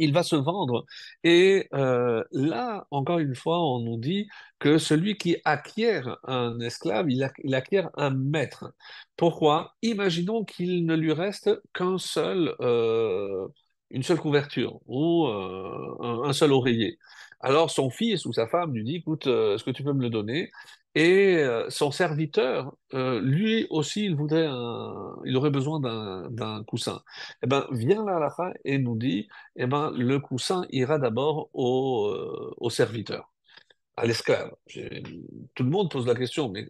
il va se vendre. Et euh, là, encore une fois, on nous dit que celui qui acquiert un esclave, il, acquiert un maître. Pourquoi? Imaginons qu'il ne lui reste qu'un seul, euh, une seule couverture ou euh, un, seul oreiller. Alors son fils ou sa femme lui dit, écoute, est-ce que tu peux me le donner? Et euh, son serviteur, euh, lui aussi, il voudrait il aurait besoin d'un coussin. Eh ben, vient la fin et nous dit, eh ben, le coussin ira d'abord au, euh, serviteur à l'esclave. Tout le monde pose la question, mais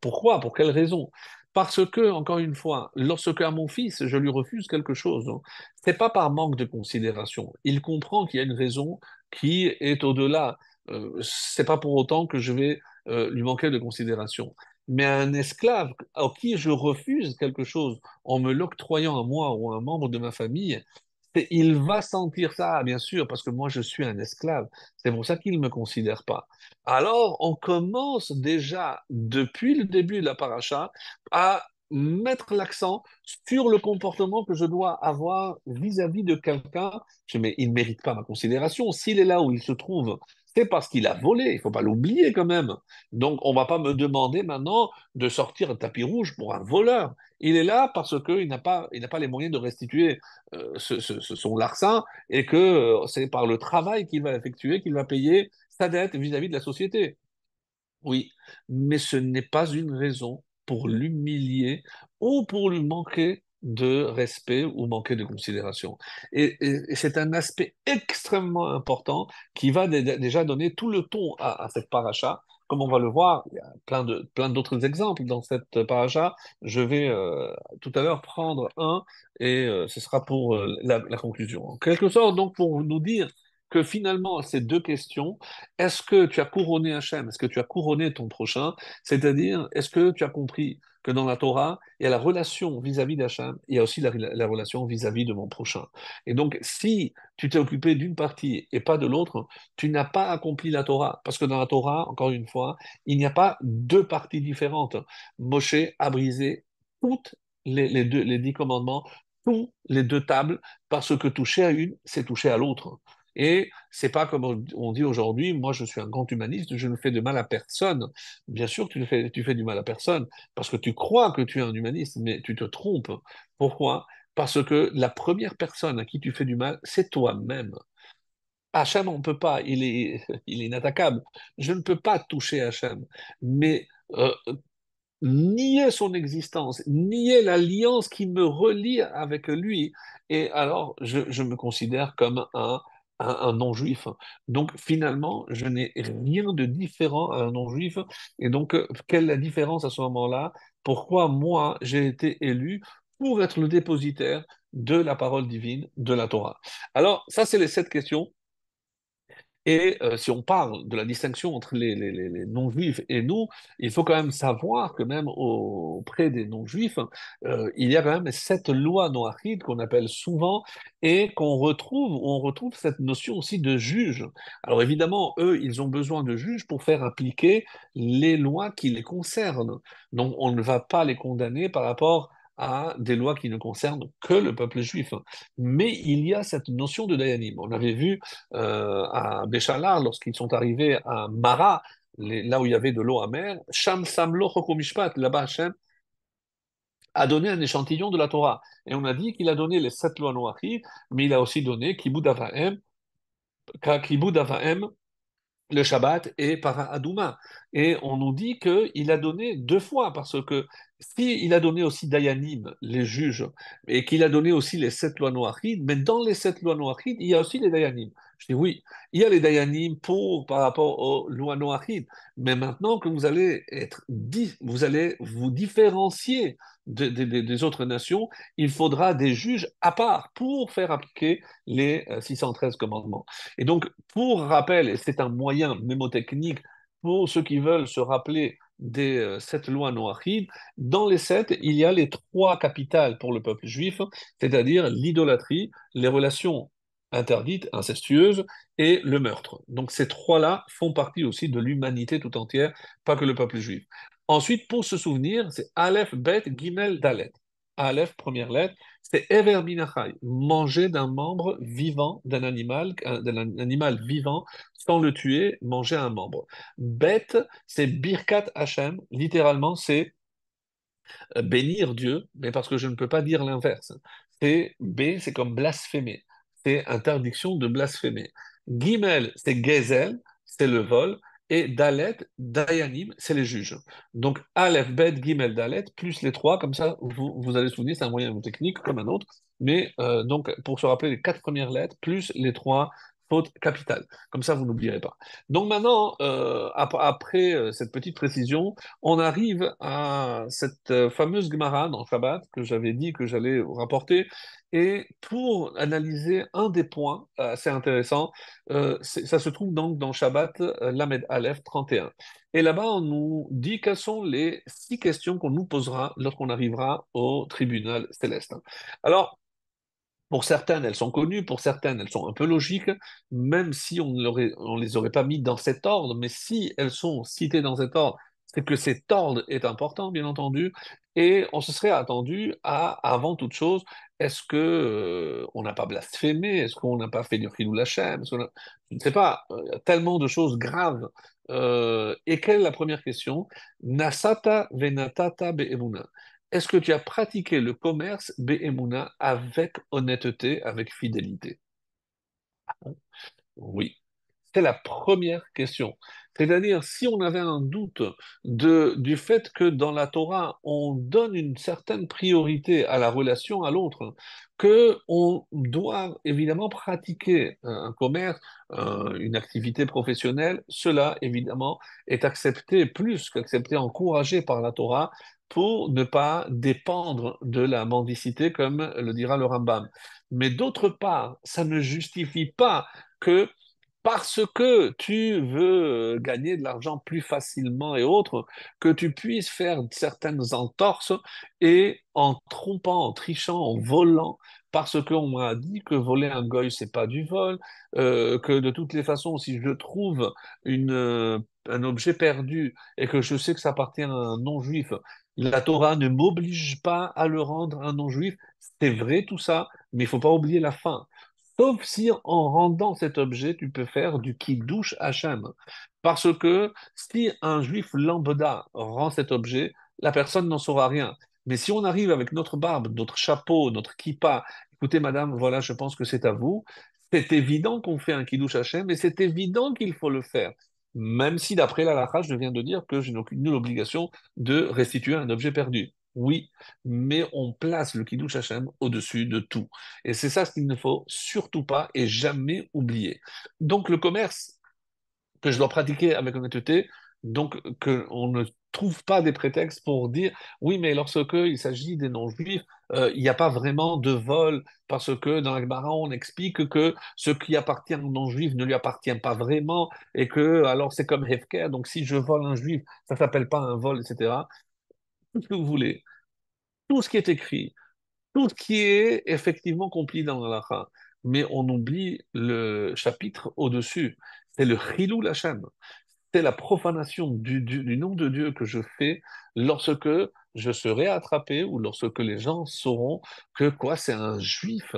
pourquoi Pour quelle raison? Parce que, encore une fois, lorsque à mon fils, je lui refuse quelque chose, ce n'est pas par manque de considération. Il comprend qu'il y a une raison qui est au-delà. Euh, c'est pas pour autant que je vais euh, lui manquer de considération. Mais un esclave à qui je refuse quelque chose en me l'octroyant à moi ou à un membre de ma famille, il va sentir ça, bien sûr, parce que moi je suis un esclave. C'est pour ça qu'il ne me considère pas. Alors, on commence déjà, depuis le début de la paracha, à mettre l'accent sur le comportement que je dois avoir vis-à-vis de quelqu'un. Mais il ne mérite pas ma considération. S'il est là où il se trouve, c'est parce qu'il a volé, il ne faut pas l'oublier quand même. Donc on ne va pas me demander maintenant de sortir un tapis rouge pour un voleur. Il est là parce qu'il n'a pas, pas les moyens de restituer euh, son larcin et que euh, c'est par le travail qu'il va effectuer qu'il va payer sa dette vis-à-vis -vis de la société. Oui, mais ce n'est pas une raison pour l'humilier ou pour lui manquer de respect ou manquer de considération. Et, c'est un aspect extrêmement important qui va déjà donner tout le ton à, cette paracha. Comme on va le voir, il y a plein de plein d'autres exemples dans cette paracha. Je vais euh, tout à l'heure prendre un et euh, ce sera pour euh, la, la, conclusion. En quelque sorte, donc, pour nous dire que finalement, ces deux questions, est-ce que tu as couronné Hachem? Est-ce que tu as couronné ton prochain? C'est-à-dire, est-ce que tu as compris que dans la Torah, il y a la relation vis-à-vis d'Hachem, il y a aussi la, relation vis-à-vis de mon prochain. Et donc, si tu t'es occupé d'une partie et pas de l'autre, tu n'as pas accompli la Torah. Parce que dans la Torah, encore une fois, il n'y a pas deux parties différentes. Moshe a brisé toutes les, les dix commandements, toutes les deux tables, parce que toucher à une, c'est toucher à l'autre. Et c'est pas comme on dit aujourd'hui, moi je suis un grand humaniste, je ne fais de mal à personne. Bien sûr, tu fais, tu fais du mal à personne parce que tu crois que tu es un humaniste, mais tu te trompes. Pourquoi? Parce que la première personne à qui tu fais du mal, c'est toi-même. Hachem, on ne peut pas, il est, il est inattaquable. Je ne peux pas toucher Hachem, mais euh, nier son existence, nier l'alliance qui me relie avec lui, et alors je me considère comme un un, non-juif. Donc finalement, je n'ai rien de différent à un non-juif. Et donc, euh, quelle est la différence à ce moment-là? Pourquoi moi, j'ai été élu pour être le dépositaire de la parole divine, de la Torah? Alors, ça, c'est les sept questions et euh, si on parle de la distinction entre les, non-juifs et nous, il faut quand même savoir que même auprès des non-juifs, euh, il y a quand même cette loi noachide qu'on appelle souvent et qu'on retrouve, on retrouve cette notion aussi de juge. Alors évidemment, eux, ils ont besoin de juges pour faire appliquer les lois qui les concernent. Donc on ne va pas les condamner par rapport à des lois qui ne concernent que le peuple juif. Mais il y a cette notion de Dayanim. On avait vu euh, à Béchalar, lorsqu'ils sont arrivés à Mara, là où il y avait de l'eau amère, Sham Samlo Chokomishpat, là-bas a donné un échantillon de la Torah. Et on a dit qu'il a donné les sept lois noachides, mais il a aussi donné Kibud Avahem, Kibud le Shabbat et Para Adouma. Et on nous dit qu'il a donné deux fois, parce que s'il a donné aussi Dayanim, les juges, et qu'il a donné aussi les sept lois noachides, mais dans les sept lois noachides, il y a aussi les Dayanim. Je dis oui, il y a les Dayanim pour, par rapport aux lois noachides, mais maintenant que vous allez être, vous allez vous différencier des autres nations, il faudra des juges à part pour faire appliquer les 613 euh, commandements. Et donc, pour rappel, c'est un moyen mémotechnique pour ceux qui veulent se rappeler des euh, sept lois noachides, dans les sept, il y a les trois capitales pour le peuple juif, c'est-à-dire l'idolâtrie, les relations interdites, incestueuses, et le meurtre. Donc ces trois-là font partie aussi de l'humanité tout entière, pas que le peuple juif. Ensuite, pour se souvenir, c'est Aleph, Bet, Gimel, Dalet. Aleph, première lettre, c'est Ever Minachai, manger d'un membre vivant d'un animal, d'un animal vivant sans le tuer, manger un membre. Bet, c'est Birkat Hashem, littéralement, c'est euh, bénir Dieu, mais parce que je ne peux pas dire l'inverse. C'est B, c'est comme blasphémer, c'est interdiction de blasphémer. Gimel, c'est Gezel, c'est le vol, et Dalet, Dayanim, c'est les juges. Donc Aleph, Bet, Gimel, Dalet, plus les trois, comme ça vous, vous allez souvenir, c'est un moyen technique comme un autre, mais euh, donc pour se rappeler les quatre premières lettres, plus les trois faute capitale. Comme ça, vous n'oublierez pas. Donc maintenant, euh, après euh, cette petite précision, on arrive à cette euh, fameuse Gemara dans Shabbat que j'avais dit que j'allais rapporter. Et pour analyser un des points assez intéressants, ça se trouve donc dans Shabbat Lamed Aleph 31. Et là-bas, on nous dit quelles sont les six questions qu'on nous posera lorsqu'on arrivera au tribunal céleste. Alors, pour certaines, elles sont connues, pour certaines, elles sont un peu logiques, même si on ne les aurait pas mis dans cet ordre, mais si elles sont citées dans cet ordre, c'est que cet ordre est important, bien entendu, et on se serait attendu à, avant toute chose, est-ce que euh, on n'a pas blasphémé Est-ce qu'on n'a pas fait du chilou Lachem Je ne sais pas, a tellement de choses graves. Euh, et quelle est la première question? Nasata venatata be'emuna est-ce que tu as pratiqué le commerce Be'emuna avec honnêteté, avec fidélité? Oui. C'est la première question. C'est-à-dire, si on avait un doute du fait que dans la Torah, on donne une certaine priorité à la relation à l'autre, que on doit évidemment pratiquer un commerce, une activité professionnelle, cela évidemment est accepté plus qu'accepté, encouragé par la Torah, pour ne pas dépendre de la mendicité, comme le dira le Rambam. Mais d'autre part, ça ne justifie pas que parce que tu veux gagner de l'argent plus facilement et autres, que tu puisses faire certaines entorses et en trompant, en trichant, en volant, parce qu'on m'a dit que voler un goy, c'est pas du vol, euh, que de toutes les façons, si je trouve euh, un objet perdu et que je sais que ça appartient à un non-juif, la Torah ne m'oblige pas à le rendre un non-juif. C'est vrai tout ça, mais il faut pas oublier la fin. Sauf si en rendant cet objet, tu peux faire du kiddush Hachem. Parce que si un juif lambda rend cet objet, la personne n'en saura rien. Mais si on arrive avec notre barbe, notre chapeau, notre kippa, écoutez madame, voilà, je pense que c'est à vous, c'est évident qu'on fait un kiddush Hachem et c'est évident qu'il faut le faire même si d'après la je viens de dire que je n'ai aucune obligation de restituer un objet perdu. Oui, mais on place le Kiddush Hashem au-dessus de tout. Et c'est ça ce qu'il ne faut surtout pas et jamais oublier. Donc le commerce que je dois pratiquer avec honnêteté, donc qu'on ne trouve pas des prétextes pour dire oui, mais lorsque il s'agit des non-juifs, euh, il n'y a pas vraiment de vol parce que dans la on explique que ce qui appartient aux non-juifs ne lui appartient pas vraiment et que alors c'est comme Hefker, donc si je vole un juif, ça s'appelle pas un vol, etc. Tout ce que vous voulez, tout ce qui est écrit, tout ce qui est effectivement compris dans la mais on oublie le chapitre au-dessus. C'est le Chilou Lachem c'est la profanation du, nom de Dieu que je fais lorsque je serai attrapé ou lorsque les gens sauront que quoi, c'est un juif.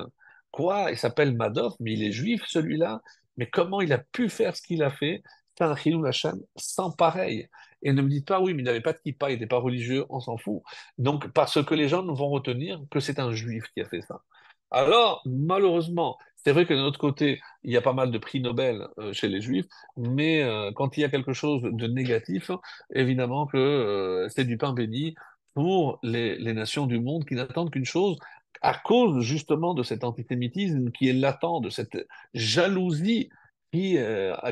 Quoi, il s'appelle Madoff, mais il est juif celui-là. Mais comment il a pu faire ce qu'il a fait? C'est un Chilou Hashem sans pareil. Et ne me dites pas, oui, mais il n'avait pas de kippa, il n'était pas religieux, on s'en fout. Donc, parce que les gens vont retenir que c'est un juif qui a fait ça. Alors, malheureusement, c'est vrai que de notre côté, il y a pas mal de prix Nobel euh, chez les Juifs, mais euh, quand il y a quelque chose de négatif, évidemment que euh, c'est du pain béni pour les, nations du monde qui n'attendent qu'une chose, à cause justement de cet antisémitisme qui est latent, de cette jalousie qui,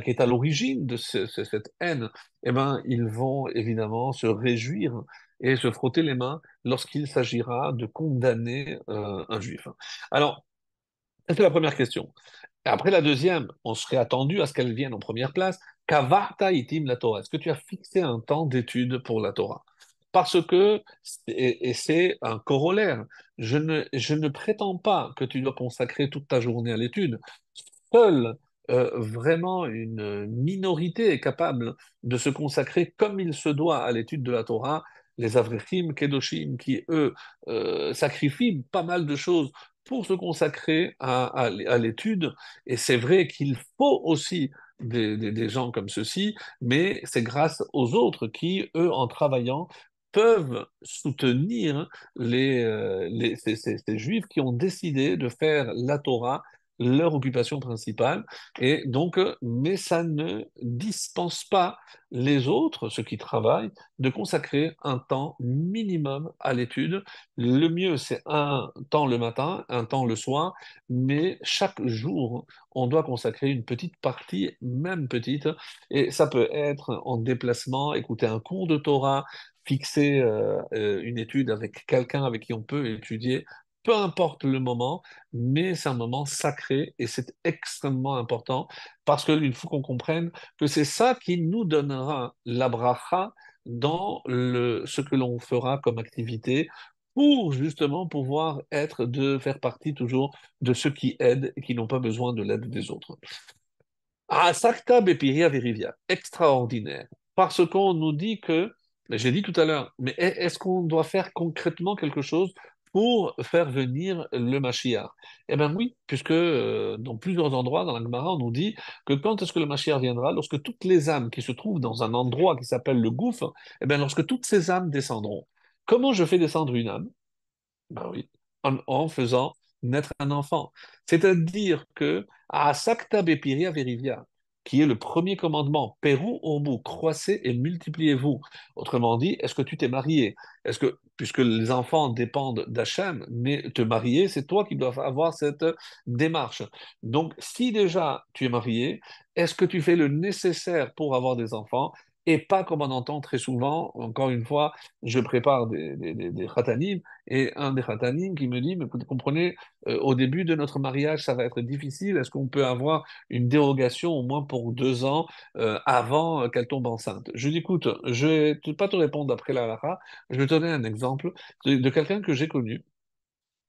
qui est à l'origine de cette haine, eh ben, ils vont évidemment se réjouir et se frotter les mains lorsqu'il s'agira de condamner un juif. Alors, c'est la première question. Après la deuxième, on serait attendu à ce qu'elle vienne en première place. Kavarta itim la Torah. Est-ce que tu as fixé un temps d'étude pour la Torah? Parce que, et, c'est un corollaire, je ne, je ne prétends pas que tu dois consacrer toute ta journée à l'étude. Seule euh, vraiment une minorité est capable de se consacrer comme il se doit à l'étude de la Torah. Les Avrechim, Kedoshim, qui eux euh, sacrifient pas mal de choses pour se consacrer à, l'étude. Et c'est vrai qu'il faut aussi des, gens comme ceux-ci, mais c'est grâce aux autres qui, eux, en travaillant, peuvent soutenir les, euh, ces, juifs qui ont décidé de faire la Torah leur occupation principale. Et donc, mais ça ne dispense pas les autres, ceux qui travaillent, de consacrer un temps minimum à l'étude. Le mieux, c'est un temps le matin, un temps le soir, mais chaque jour, on doit consacrer une petite partie, même petite, et ça peut être en déplacement, écouter un cours de Torah, fixer euh, une étude avec quelqu'un avec qui on peut étudier peu importe le moment, mais c'est un moment sacré et c'est extrêmement important parce qu'il faut qu'on comprenne que c'est ça qui nous donnera la bracha dans ce que l'on fera comme activité pour justement pouvoir être, de faire partie toujours de ceux qui aident et qui n'ont pas besoin de l'aide des autres. Asakta Bepiria Verivia, extraordinaire, parce qu'on nous dit que, j'ai dit tout à l'heure, mais est-ce qu'on doit faire concrètement quelque chose pour faire venir le Mashiach Eh bien oui, puisque euh, dans plusieurs endroits dans la Gemara, on nous dit que quand est-ce que le Mashiach viendra? Lorsque toutes les âmes qui se trouvent dans un endroit qui s'appelle le gouffre, eh bien lorsque toutes ces âmes descendront. Comment je fais descendre une âme? Ben oui, en, faisant naître un enfant. C'est-à-dire que à Sakta Bepiria Verivia, qui est le premier commandement. Pérou bout, croissez et multipliez-vous. Autrement dit, est-ce que tu t'es marié? Est-ce que, puisque les enfants dépendent d'Hachem, mais te marier, c'est toi qui dois avoir cette démarche. Donc, si déjà tu es marié, est-ce que tu fais le nécessaire pour avoir des enfants? Et pas comme on entend très souvent, encore une fois, je prépare des, des, khatanim, et un des khatanim qui me dit, mais vous comprenez, euh, au début de notre mariage, ça va être difficile, est-ce qu'on peut avoir une dérogation au moins pour deux ans euh, avant qu'elle tombe enceinte? Je dis, écoute, je ne vais pas te répondre après la lara, je vais te donner un exemple de, de quelqu'un que j'ai connu,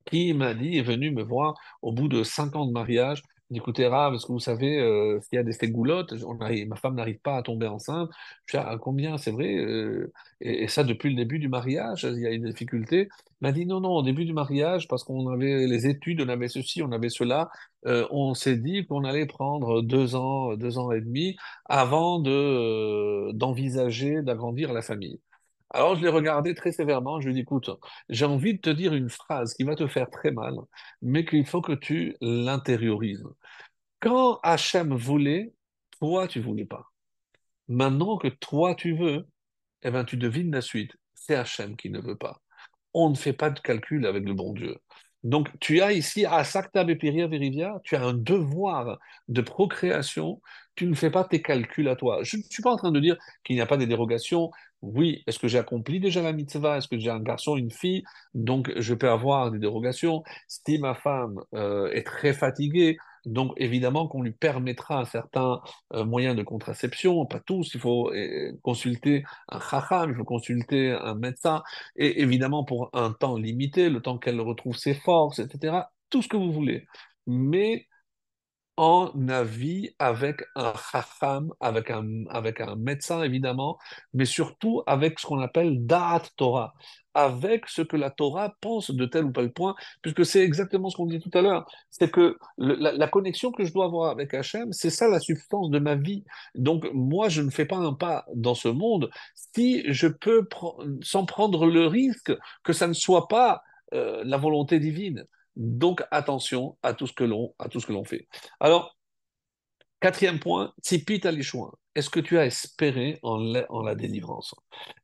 qui m'a dit, est venu me voir au bout de cinq ans de mariage, Écoutez, Rav, est-ce que vous savez euh, y a des fégoulottes on Ma femme n'arrive pas à tomber enceinte. Je dis, ah, combien C'est vrai euh, et, ça, depuis le début du mariage, il y a une difficulté. Il m'a dit, non, non, au début du mariage, parce qu'on avait les études, on avait ceci, on avait cela, euh, on s'est dit qu'on allait prendre deux ans, deux ans et demi avant de, euh, d'envisager d'agrandir la famille. Alors je l'ai regardé très sévèrement, je lui ai dit, écoute, j'ai envie de te dire une phrase qui va te faire très mal, mais qu'il faut que tu l'intériorises. Quand Hachem voulait, toi tu voulais pas. Maintenant que toi tu veux, eh ben, tu devines la suite. C'est Hachem qui ne veut pas. On ne fait pas de calcul avec le bon Dieu. Donc, tu as ici, à Sakta Bepiria Verivia, tu as un devoir de procréation. Tu ne fais pas tes calculs à toi. Je ne suis pas en train de dire qu'il n'y a pas des dérogations. Oui, est-ce que j'ai accompli déjà la mitzvah? Est-ce que j'ai un garçon, une fille? Donc, je peux avoir des dérogations. Si ma femme euh, est très fatiguée, donc évidemment qu'on lui permettra un certain euh, moyen de contraception, pas tous, il faut euh, consulter un chacham, il faut consulter un médecin, et évidemment pour un temps limité, le temps qu'elle retrouve ses forces, etc. Tout ce que vous voulez. Mais en avis avec un chacham, avec un, avec un médecin évidemment, mais surtout avec ce qu'on appelle da'at Torah, avec ce que la Torah pense de tel ou tel point, puisque c'est exactement ce qu'on dit tout à l'heure, c'est que la, connexion que je dois avoir avec Hachem, c'est ça la substance de ma vie. Donc moi, je ne fais pas un pas dans ce monde si je peux, sans prendre le risque que ça ne soit pas euh, la volonté divine. Donc attention à tout ce que l'on à tout ce que l'on fait. Alors quatrième point, tipit alichoin. Est-ce que tu as espéré en la délivrance?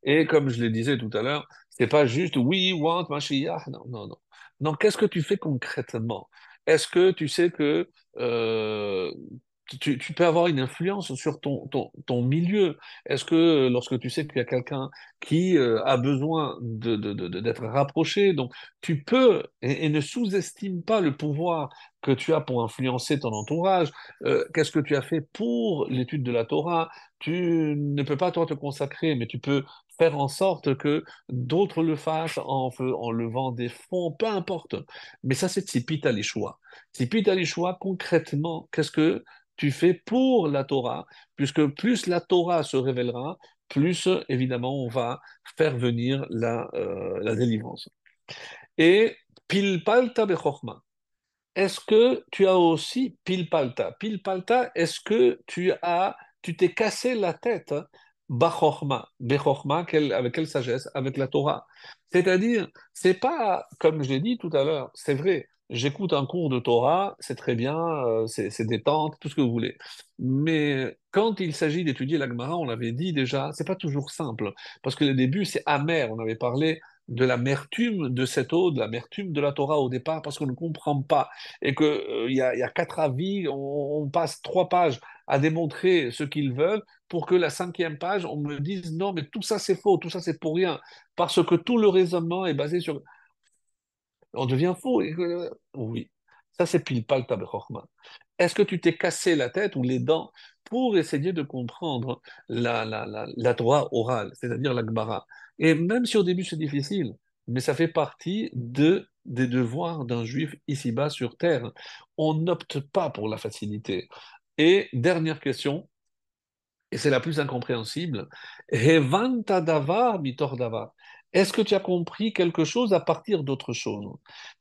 Et comme je le disais tout à l'heure, c'est pas juste oui, want, Mashiach. Non, non, non. Non, qu'est-ce que tu fais concrètement? Est-ce que tu sais que euh, tu, peux avoir une influence sur ton, ton, ton milieu? Est-ce que lorsque tu sais qu'il y a quelqu'un qui euh, a besoin de, de, de, d'être rapproché, donc tu peux, et, et ne sous-estime pas le pouvoir que tu as pour influencer ton entourage, euh, qu'est-ce que tu as fait pour l'étude de la Torah? Tu ne peux pas toi te consacrer, mais tu peux faire en sorte que d'autres le fassent en, en levant des fonds, peu importe. Mais ça, c'est Tzipit Alishua. Tzipit Alishua, concrètement, qu'est-ce que tu fais pour la Torah, puisque plus la Torah se révélera, plus évidemment on va faire venir la, euh, la délivrance. Et pilpalta bechorma. Est-ce que tu as aussi pilpalta Pilpalta, est-ce que tu as, tu t'es cassé la tête Bachorma, Bechorma, avec quelle sagesse? Avec la Torah. C'est-à-dire, c'est pas, comme je l'ai dit tout à l'heure, c'est vrai, j'écoute un cours de Torah, c'est très bien, euh, c'est détente, tout ce que vous voulez. Mais quand il s'agit d'étudier l'Agmara, on l'avait dit déjà, c'est pas toujours simple, parce que le début, c'est amer. On avait parlé de l'amertume de cette eau, de l'amertume de la Torah au départ, parce qu'on ne comprend pas, et qu'il euh, y, a, quatre avis, on, passe trois pages à démontrer ce qu'ils veulent, pour que la cinquième page, on me dise non, mais tout ça c'est faux, tout ça c'est pour rien, parce que tout le raisonnement est basé sur on devient fou. Oui, ça c'est pile pas le. Est-ce que tu t'es cassé la tête ou les dents pour essayer de comprendre la, la, la, la Torah orale, c'est-à-dire la Gemara? Et même si au début c'est difficile, mais ça fait partie de, des devoirs d'un juif ici-bas sur terre. On n'opte pas pour la facilité. Et dernière question, et c'est la plus incompréhensible, est-ce que tu as compris quelque chose à partir d'autre chose?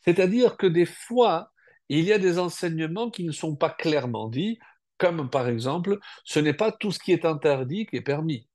C'est-à-dire que des fois, il y a des enseignements qui ne sont pas clairement dits, comme par exemple, ce n'est pas tout ce qui est interdit qui est permis.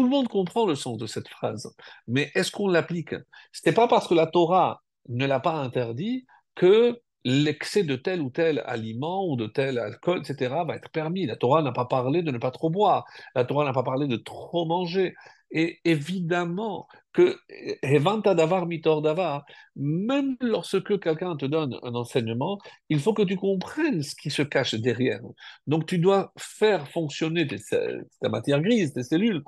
Tout le monde comprend le sens de cette phrase, mais est-ce qu'on l'applique? Ce n'est pas parce que la Torah ne l'a pas interdit que l'excès de tel ou tel aliment ou de tel alcool, etc., va être permis. La Torah n'a pas parlé de ne pas trop boire. La Torah n'a pas parlé de trop manger. Et évidemment que Evanta davar mitor davar, même lorsque quelqu'un te donne un enseignement, il faut que tu comprennes ce qui se cache derrière. Donc tu dois faire fonctionner ta matière grise, tes cellules,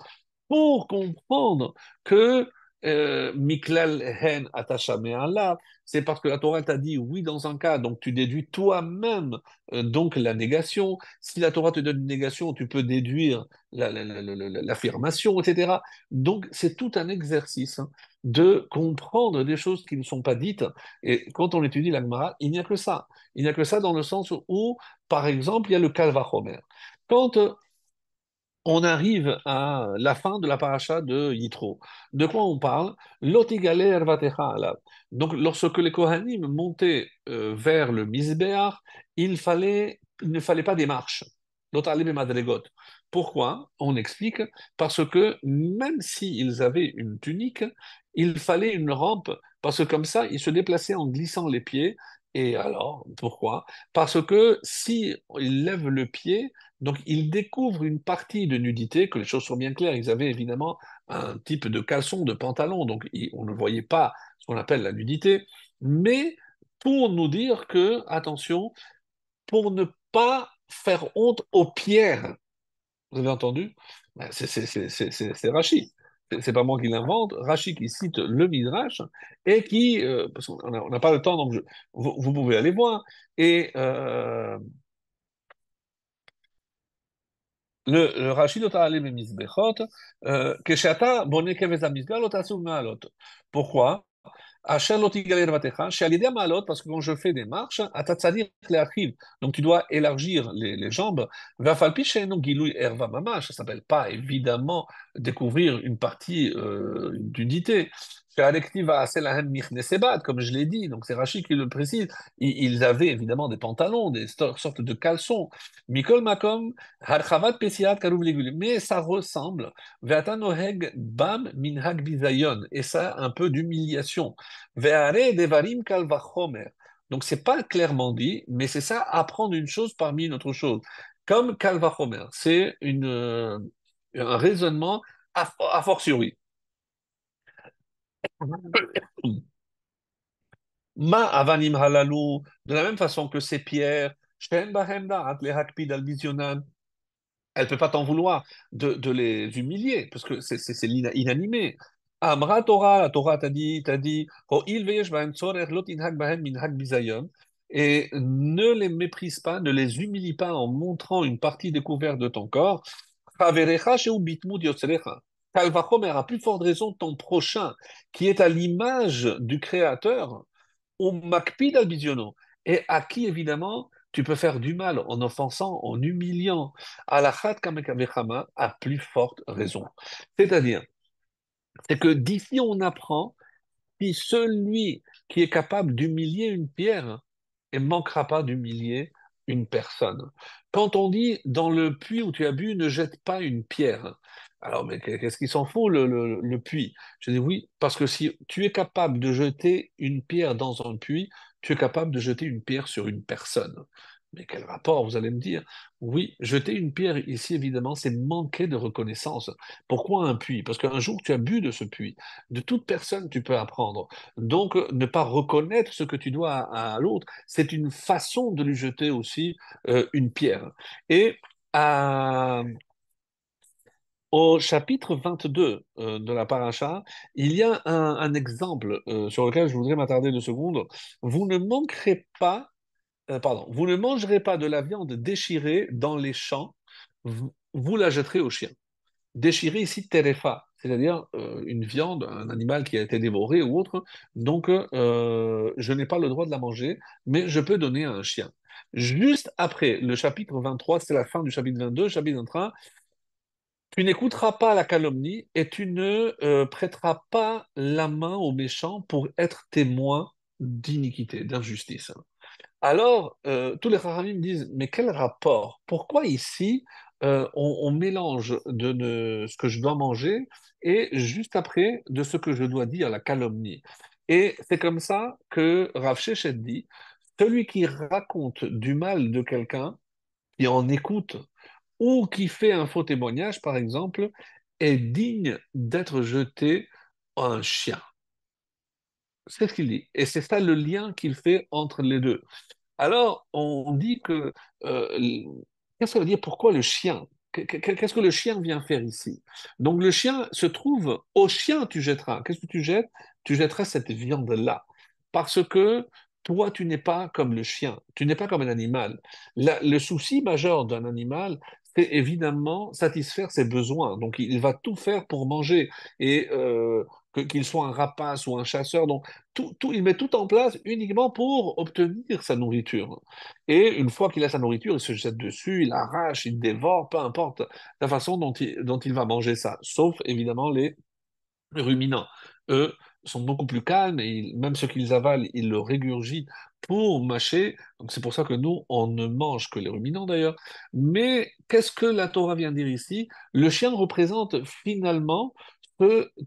pour comprendre que euh, Miklal hen là, c'est parce que la Torah t'a dit oui dans un cas, donc tu déduis toi-même euh, donc la négation. Si la Torah te donne une négation, tu peux déduire l'affirmation, etc. Donc c'est tout un exercice de comprendre des choses qui ne sont pas dites. Et quand on étudie l'Agmara, il n'y a que ça. Il n'y a que ça dans le sens où, par exemple, il y a le Kalvachomer. Quand on arrive à la fin de la paracha de Yitro. De quoi on parle? Donc, lorsque les Kohanim montaient euh, vers le fallait, il ne fallait pas des marches. Pourquoi? On explique parce que même s'ils avaient une tunique, il fallait une rampe, parce que comme ça, ils se déplaçaient en glissant les pieds. Et alors, pourquoi? Parce que si ils lèvent le pied, donc, ils découvrent une partie de nudité, que les choses soient bien claires. Ils avaient évidemment un type de caleçon, de pantalon, donc on ne voyait pas ce qu'on appelle la nudité, mais pour nous dire que, attention, pour ne pas faire honte aux pierres. Vous avez entendu? Ben, C'est Rachid. C'est pas moi qui l'invente. Rachid qui cite le Midrash et qui, euh, parce qu'on n'a pas le temps, donc vous, pouvez aller voir. Et euh, le, le Rachid aller במזבחות, כשאתה בונה כבש המסגר לא תעשו מעלות. Pourquoi parce que quand je fais des marches, donc tu dois élargir les, les jambes. Ça s'appelle pas évidemment découvrir une partie euh, d'unité comme je l'ai dit, donc c'est Rachid qui le précise, ils avaient évidemment des pantalons, des sortes de caleçons. Mikol Makom, mais ça ressemble, Bam Minhag Bizayon, et ça un peu d'humiliation. Devarim Kalvachomer. Donc c'est pas clairement dit, mais c'est ça, apprendre une chose parmi une autre chose. Comme Kalvachomer, c'est euh, un raisonnement a fortiori. Ma avanim halalou, de la même façon que ces pierres, elle ne peut pas t'en vouloir de, les humilier, parce que c'est inanimé. Amra Torah, la Torah t'a dit, t'a dit, et ne les méprise pas, ne les humilie pas en montrant une partie découverte de ton corps. Calvachomer, à plus forte raison, ton prochain, qui est à l'image du Créateur, ou makpid al et à qui, évidemment, tu peux faire du mal en offensant, en humiliant, la khat à plus forte raison. C'est-à-dire, c'est que d'ici on apprend si celui qui est capable d'humilier une pierre ne manquera pas d'humilier une personne. Quand on dit dans le puits où tu as bu, ne jette pas une pierre. Alors, mais qu'est-ce qu'il s'en fout, le, puits? Je dis oui, parce que si tu es capable de jeter une pierre dans un puits, tu es capable de jeter une pierre sur une personne. Mais quel rapport, vous allez me dire? Oui, jeter une pierre ici, évidemment, c'est manquer de reconnaissance. Pourquoi un puits? Parce qu'un jour, tu as bu de ce puits. De toute personne, tu peux apprendre. Donc, ne pas reconnaître ce que tu dois à, l'autre, c'est une façon de lui jeter aussi euh, une pierre. Et au chapitre 22 euh, de la paracha, il y a un, exemple euh, sur lequel je voudrais m'attarder deux secondes. Vous ne pas euh, pardon, vous ne mangerez pas de la viande déchirée dans les champs, vous, la jetterez au chien. Déchirée ici, terefa, c'est-à-dire une viande, un animal qui a été dévoré ou autre, donc je n'ai pas le droit de la manger, mais je peux donner à un chien. Juste après le chapitre 23, c'est la fin du chapitre 22, chapitre 23, tu n'écouteras pas la calomnie et tu ne prêteras pas la main aux méchants pour être témoin d'iniquité, d'injustice. Alors, euh, tous les me disent, mais quel rapport? Pourquoi ici, euh, on, mélange de, ce que je dois manger et juste après de ce que je dois dire, la calomnie? Et c'est comme ça que Rav Shechet dit, celui qui raconte du mal de quelqu'un, qui en écoute, ou qui fait un faux témoignage, par exemple, est digne d'être jeté à un chien. C'est ce qu'il dit. Et c'est ça le lien qu'il fait entre les deux. Alors, on dit que... Euh, qu'est-ce que ça veut dire Pourquoi le chien? Qu'est-ce que le chien vient faire ici? Donc, le chien se trouve... Au chien, tu jetteras. Qu'est-ce que tu jettes? Tu jetteras cette viande-là. Parce que toi, tu n'es pas comme le chien. Tu n'es pas comme un animal. le souci majeur d'un animal, c'est évidemment satisfaire ses besoins. Donc, il va tout faire pour manger. Et euh, qu'il soit un rapace ou un chasseur, donc tout, tout, il met tout en place uniquement pour obtenir sa nourriture. Et une fois qu'il a sa nourriture, il se jette dessus, il arrache, il dévore, peu importe la façon dont il, dont il va manger ça. Sauf évidemment les ruminants. Eux sont beaucoup plus calmes et même ce qu'ils avalent, ils le régurgitent pour mâcher. Donc c'est pour ça que nous, on ne mange que les ruminants d'ailleurs. Mais qu'est-ce que la Torah vient dire ici? Le chien représente finalement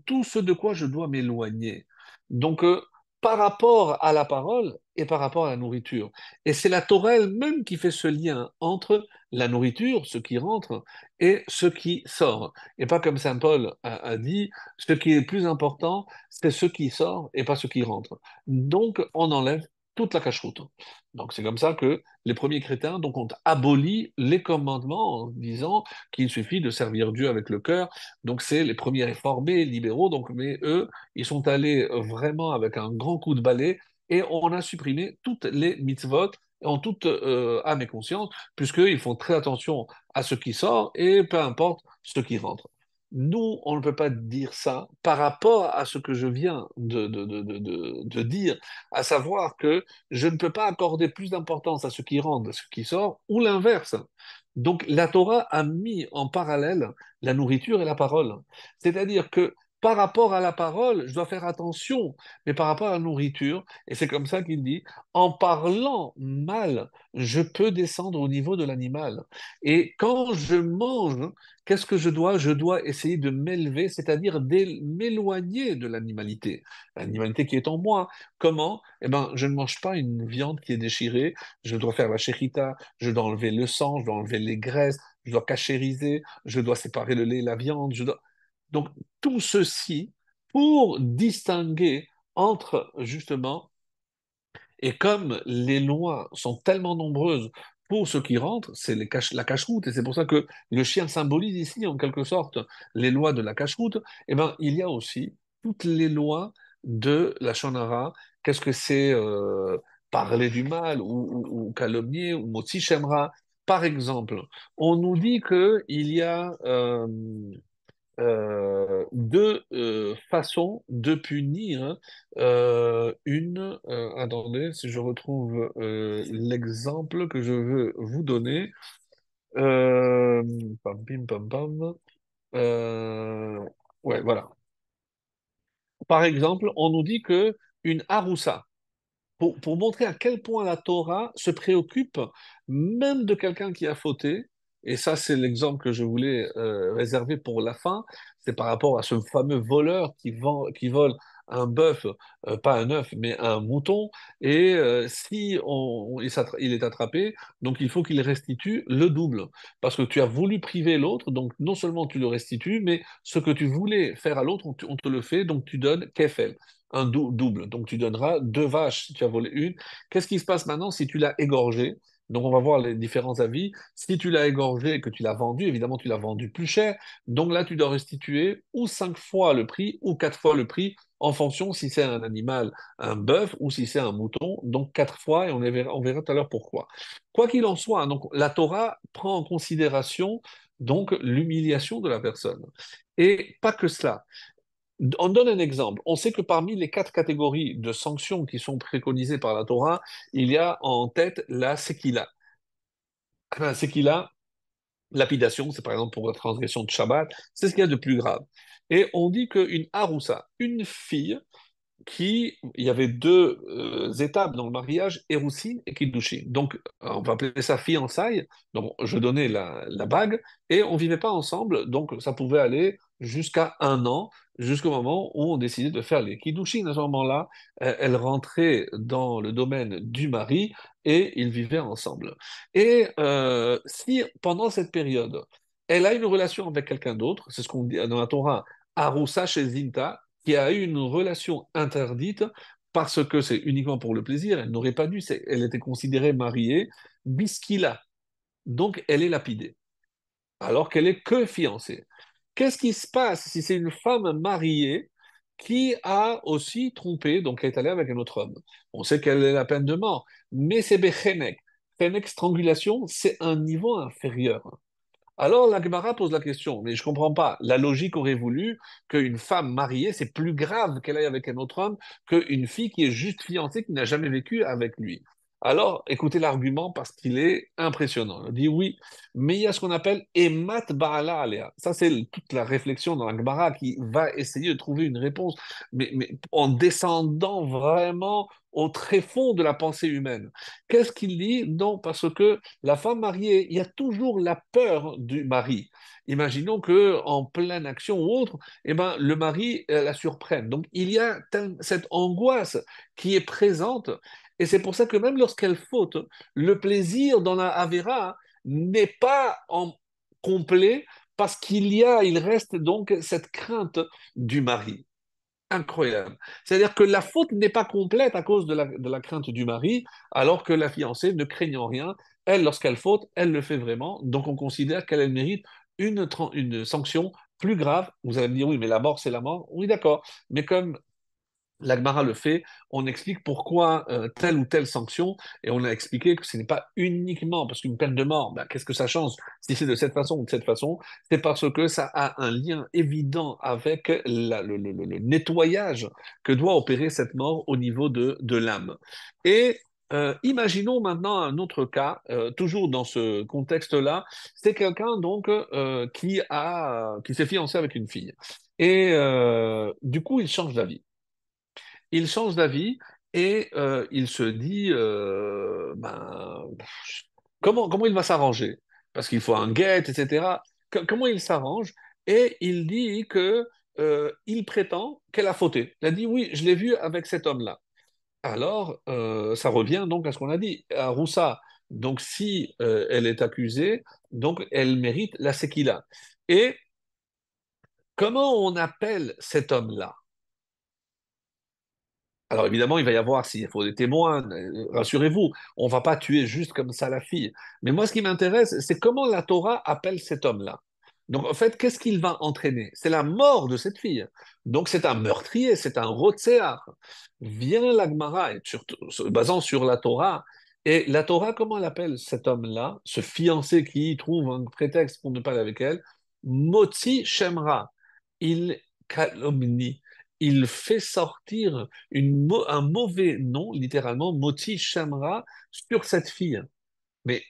tout ce de quoi je dois m'éloigner. Donc, euh, par rapport à la parole et par rapport à la nourriture. Et c'est la Torah elle-même qui fait ce lien entre la nourriture, ce qui rentre, et ce qui sort. Et pas comme Saint Paul a, dit, ce qui est plus important, c'est ce qui sort et pas ce qui rentre. Donc, on enlève toute la cache-route. Donc c'est comme ça que les premiers chrétiens donc, ont aboli les commandements en disant qu'il suffit de servir Dieu avec le cœur. Donc c'est les premiers réformés, libéraux, donc, mais eux, ils sont allés vraiment avec un grand coup de balai et on a supprimé toutes les mitzvot en toute euh, âme et conscience, puisqu'ils font très attention à ce qui sort et peu importe ce qui rentre. Nous, on ne peut pas dire ça par rapport à ce que je viens de, dire, à savoir que je ne peux pas accorder plus d'importance à ce qui rentre, à ce qui sort, ou l'inverse. Donc la Torah a mis en parallèle la nourriture et la parole. C'est-à-dire que par rapport à la parole, je dois faire attention, mais par rapport à la nourriture, et c'est comme ça qu'il dit, en parlant mal, je peux descendre au niveau de l'animal. Et quand je mange, qu'est-ce que je dois? Je dois essayer de m'élever, c'est-à-dire m'éloigner de l'animalité, l'animalité qui est en moi. Comment? Eh bien, je ne mange pas une viande qui est déchirée, je dois faire la chérita, je dois enlever le sang, je dois enlever les graisses, je dois cachériser, je dois séparer le lait et la viande, je dois... Donc, tout ceci pour distinguer entre, justement, et comme les lois sont tellement nombreuses pour ce qui rentre, c'est la cache-route, et c'est pour ça que le chien symbolise ici, en quelque sorte, les lois de la cache-route, et eh ben, il y a aussi toutes les lois de la Shonara. Qu'est-ce que c'est euh, parler du mal ou, ou, calomnier ou motzi shemra? Par exemple, on nous dit que il y a euh, deux euh, façons de punir euh, une. euh, attendez, si je retrouve euh, l'exemple que je veux vous donner. Euh, pam, pim, pam, pam. Euh, ouais, voilà. Par exemple, on nous dit que une haroussa, pour, pour montrer à quel point la Torah se préoccupe même de quelqu'un qui a fauté. Et ça, c'est l'exemple que je voulais euh, réserver pour la fin. C'est par rapport à ce fameux voleur qui, vend, qui vole un bœuf, euh, pas un œuf, mais un mouton. Et euh, si on, il, il est attrapé, donc il faut qu'il restitue le double. Parce que tu as voulu priver l'autre, donc non seulement tu le restitues, mais ce que tu voulais faire à l'autre, on, te le fait, donc tu donnes kefel un dou- double. Donc tu donneras deux vaches si tu as volé une. Qu'est-ce qui se passe maintenant si tu l'as égorgé? Donc on va voir les différents avis. Si tu l'as égorgé et que tu l'as vendu, évidemment tu l'as vendu plus cher. Donc là tu dois restituer ou cinq fois le prix ou quatre fois le prix en fonction si c'est un animal, un bœuf ou si c'est un mouton. Donc quatre fois et on verra, on tout à l'heure pourquoi. Quoi qu'il en soit, donc la Torah prend en considération donc l'humiliation de la personne. Et pas que cela. On donne un exemple. On sait que parmi les quatre catégories de sanctions qui sont préconisées par la Torah, il y a en tête la sekila. La sekila, lapidation, c'est par exemple pour la transgression de Shabbat, c'est ce qu'il y a de plus grave. Et on dit qu'une haroussa, une fille, qui, il y avait deux euh, étapes dans le mariage, Erousin et Kiddushin. Donc, on va appeler ça fiançailles. Donc, je donnais la, la bague et on vivait pas ensemble. Donc, ça pouvait aller jusqu'à un an, jusqu'au moment où on décidait de faire les Kiddushin. À ce moment-là, euh, elle rentrait dans le domaine du mari et ils vivaient ensemble. Et euh, si pendant cette période, elle a une relation avec quelqu'un d'autre, c'est ce qu'on dit dans la Torah, Aroussa chez Zinta, qui a eu une relation interdite parce que c'est uniquement pour le plaisir, elle n'aurait pas dû, elle était considérée mariée, biskila, donc elle est lapidée, alors qu'elle est que fiancée. Qu'est-ce qui se passe si c'est une femme mariée qui a aussi trompé, donc est allée avec un autre homme? On sait qu'elle est la peine de mort, mais c'est bechenek. Chenek, strangulation, c'est un niveau inférieur. Alors la Gemara pose la question, mais je comprends pas. La logique aurait voulu qu'une femme mariée, c'est plus grave qu'elle aille avec un autre homme qu'une fille qui est juste fiancée, qui n'a jamais vécu avec lui. Alors, écoutez l'argument parce qu'il est impressionnant. On dit oui, mais il y a ce qu'on appelle emat ba'ala alea. Ça, c'est toute la réflexion dans la Gemara qui va essayer de trouver une réponse, mais, en descendant vraiment au tréfonds de la pensée humaine. Qu'est-ce qu'il dit? Non, parce que la femme mariée, il y a toujours la peur du mari. Imaginons que en pleine action ou autre, eh ben, le mari euh, la surprenne. Donc il y a cette angoisse qui est présente, et c'est pour ça que même lorsqu'elle faute, le plaisir dans la Avera n'est pas en complet parce qu'il y a, il reste donc cette crainte du mari. Incroyable. C'est-à-dire que la faute n'est pas complète à cause de la, de la crainte du mari, alors que la fiancée, ne craignant rien, elle, lorsqu'elle faute, elle le fait vraiment. Donc on considère qu'elle elle mérite une, une sanction plus grave. Vous allez me dire, oui, mais la mort, c'est la mort. Oui, d'accord. Mais comme L'Agmara le fait, on explique pourquoi euh, telle ou telle sanction, et on a expliqué que ce n'est pas uniquement parce qu'une peine de mort, ben, qu'est-ce que ça change? Si c'est de cette façon ou de cette façon, c'est parce que ça a un lien évident avec le, nettoyage que doit opérer cette mort au niveau de, de l'âme. Et euh, imaginons maintenant un autre cas, euh, toujours dans ce contexte-là, c'est quelqu'un donc qui a, qui s'est fiancé avec une fille. Et du coup, il change d'avis il change d'avis et euh, il se dit euh, ben, comment, il va s'arranger? Parce qu'il faut un guet, etc. Comment il s'arrange? Et il dit que euh, il prétend qu'elle a fauté. Il a dit oui, je l'ai vu avec cet homme-là. Alors, ça revient donc à ce qu'on a dit, à Roussa. Donc, si elle est accusée, donc elle mérite la séquila. Et comment on appelle cet homme-là? Alors évidemment, il va y avoir, s'il faut des témoins, euh, rassurez-vous, on va pas tuer juste comme ça la fille. Mais moi, ce qui m'intéresse, c'est comment la Torah appelle cet homme-là. Donc, en fait, qu'est-ce qu'il va entraîner? C'est la mort de cette fille. Donc, c'est un meurtrier, c'est un rotséar. Vient l'Agmara, se basant sur la Torah, et la Torah, comment elle appelle cet homme-là, ce fiancé qui trouve un prétexte pour ne pas aller avec elle Motzi Shemra. Il calomnie, il fait sortir un mauvais nom, littéralement, Motzi Shemra, sur cette fille. Mais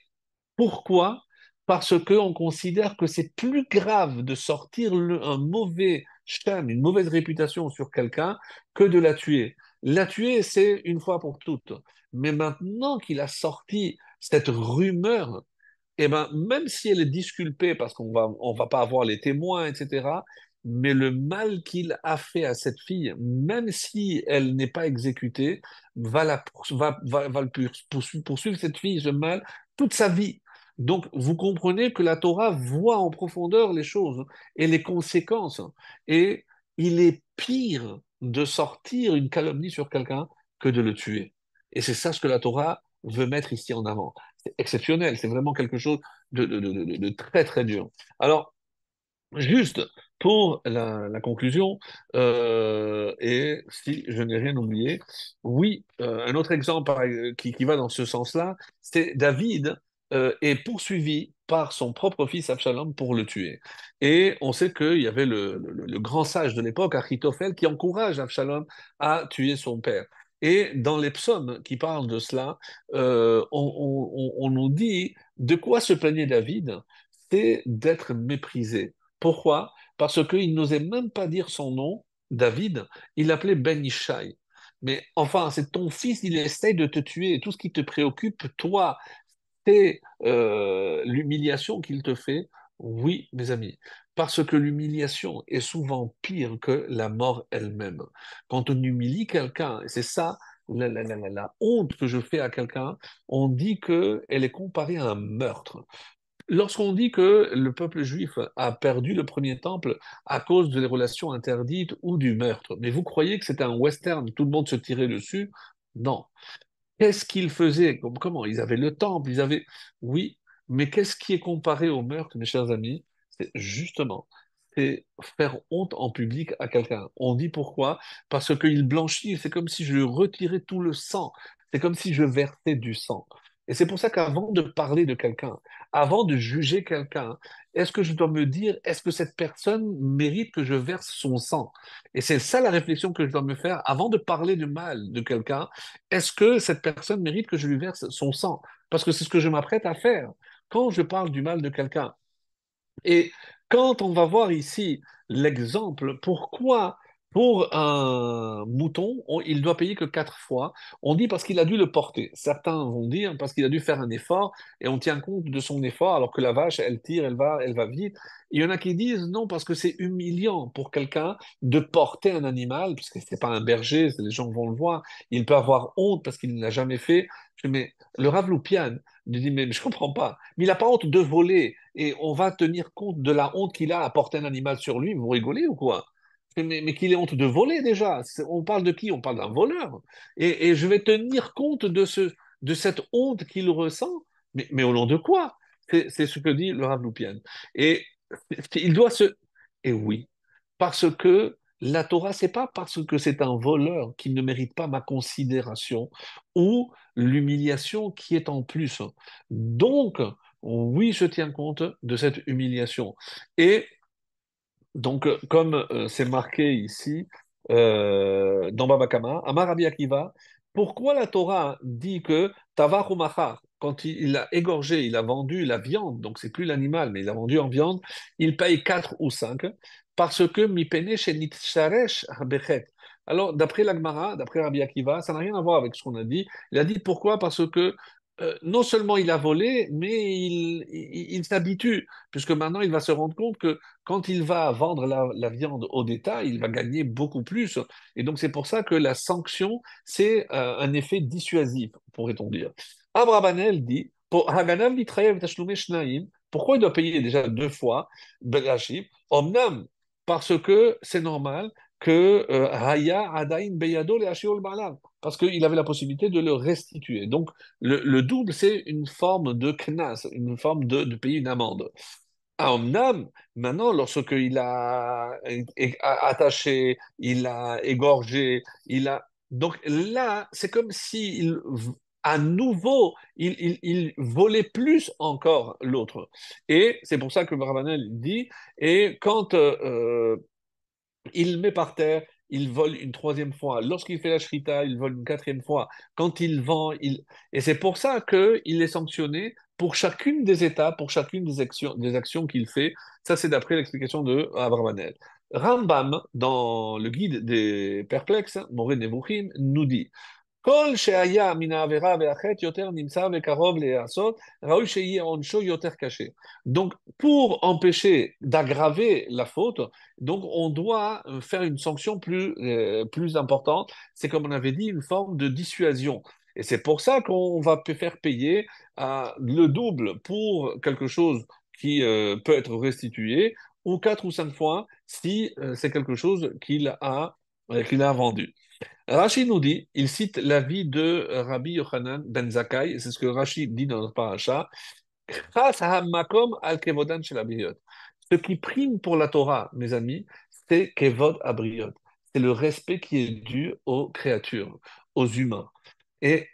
pourquoi? Parce qu'on considère que c'est plus grave de sortir un mauvais shem, une mauvaise réputation sur quelqu'un, que de la tuer. La tuer, c'est une fois pour toutes. Mais maintenant qu'il a sorti cette rumeur, eh ben, même si elle est disculpée, parce qu'on va, on va pas avoir les témoins, etc., mais le mal qu'il a fait à cette fille, même si elle n'est pas exécutée, va, la, va, va, va poursuivre, poursuivre cette fille, ce mal, toute sa vie. Donc, vous comprenez que la Torah voit en profondeur les choses et les conséquences. Et il est pire de sortir une calomnie sur quelqu'un que de le tuer. Et c'est ça ce que la Torah veut mettre ici en avant. C'est exceptionnel, c'est vraiment quelque chose de, de, de, de, très très dur. Alors, juste pour la, conclusion, euh, et si je n'ai rien oublié, oui, euh, un autre exemple qui, qui va dans ce sens-là, c'est David euh, est poursuivi par son propre fils Absalom pour le tuer. Et on sait qu'il y avait le, grand sage de l'époque, Achitophel, qui encourage Absalom à tuer son père. Et dans les psaumes qui parlent de cela, euh, on, on, on, nous dit de quoi se plaignait David, c'est d'être méprisé. Pourquoi? Parce qu'il n'osait même pas dire son nom, David, il l'appelait Ben Ishai. Mais enfin, c'est ton fils, il essaye de te tuer. Tout ce qui te préoccupe, toi, c'est euh, l'humiliation qu'il te fait. Oui, mes amis, parce que l'humiliation est souvent pire que la mort elle-même. Quand on humilie quelqu'un, c'est ça la, honte que je fais à quelqu'un, on dit qu'elle est comparée à un meurtre. Lorsqu'on dit que le peuple juif a perdu le premier temple à cause de les relations interdites ou du meurtre, mais vous croyez que c'était un western, tout le monde se tirait dessus? Non. Qu'est-ce qu'ils faisaient? Comment? Ils avaient le temple, ils avaient... Oui, mais qu'est-ce qui est comparé au meurtre, mes chers amis? C'est justement, c'est faire honte en public à quelqu'un. On dit pourquoi? Parce qu'il blanchit, c'est comme si je retirais tout le sang, c'est comme si je versais du sang. Et c'est pour ça qu'avant de parler de quelqu'un, avant de juger quelqu'un, est-ce que je dois me dire, est-ce que cette personne mérite que je verse son sang? Et c'est ça la réflexion que je dois me faire avant de parler de mal de quelqu'un. Est-ce que cette personne mérite que je lui verse son sang? Parce que c'est ce que je m'apprête à faire quand je parle du mal de quelqu'un. Et quand on va voir ici l'exemple, pourquoi pour un mouton, il doit payer que quatre fois. On dit parce qu'il a dû le porter. Certains vont dire parce qu'il a dû faire un effort et on tient compte de son effort alors que la vache, elle tire, elle va, elle va vite. Il y en a qui disent non parce que c'est humiliant pour quelqu'un de porter un animal, puisque c'est pas un berger, les gens vont le voir. Il peut avoir honte parce qu'il ne l'a jamais fait. Mais le Rav Loupian dit mais je comprends pas. Mais il n'a pas honte de voler et on va tenir compte de la honte qu'il a à porter un animal sur lui. Vous rigolez ou quoi? Mais, qu'il ait honte de voler déjà. On parle de qui? On parle d'un voleur. Et, je vais tenir compte de, ce, de cette honte qu'il ressent, mais, au nom de quoi? C'est ce que dit le Rav Et il doit se... Et oui, parce que la Torah, c'est pas parce que c'est un voleur qui ne mérite pas ma considération ou l'humiliation qui est en plus. Donc, oui, je tiens compte de cette humiliation. Et donc, euh, comme euh, c'est marqué ici euh, dans Baba Kama, Amar Rabbi Akiva, pourquoi la Torah dit que Tavar quand il, a égorgé, il a vendu la viande, donc c'est plus l'animal, mais il a vendu en viande, il paye 4 ou 5, parce que mi chez Nitsharesh Alors, d'après l'Agmara, d'après Rabbi Akiva, ça n'a rien à voir avec ce qu'on a dit. Il a dit pourquoi? Parce que euh, non seulement il a volé, mais il, s'habitue, puisque maintenant il va se rendre compte que quand il va vendre la, viande au détail, il va gagner beaucoup plus. Et donc c'est pour ça que la sanction, c'est euh, un effet dissuasif, pourrait-on dire. Abrabanel dit, pour pourquoi il doit payer déjà deux fois Omnam, parce que c'est normal que euh, Haya Adain Beyado le parce qu'il avait la possibilité de le restituer. Donc, le, double, c'est une forme de knas, une forme de, payer une amende. à Omnam, maintenant, lorsqu'il a attaché, il a égorgé, il a... Donc là, c'est comme si à nouveau, il, volait plus encore l'autre. Et c'est pour ça que Bravanel dit, et quand euh, il met par terre, il vole une troisième fois. Lorsqu'il fait la shrita, il vole une quatrième fois. Quand il vend, il... Et c'est pour ça qu'il est sanctionné pour chacune des étapes, pour chacune des actions, qu'il fait. Ça, c'est d'après l'explication de Abravanel. Rambam, dans le guide des perplexes, Moré Nevuchim, nous dit donc, pour empêcher d'aggraver la faute, on doit faire une sanction plus, euh, plus importante. C'est comme on avait dit, une forme de dissuasion. Et c'est pour ça qu'on va faire payer euh, le double pour quelque chose qui euh, peut être restitué, ou quatre ou cinq fois si c'est quelque chose qu'il a vendu. Rashi nous dit, il cite l'avis de Rabbi Yochanan ben Zakkai, c'est ce que Rashi dit dans notre paracha, ce qui prime pour la Torah, mes amis, c'est Kevod Abriot. C'est le respect qui est dû aux créatures, aux humains. Et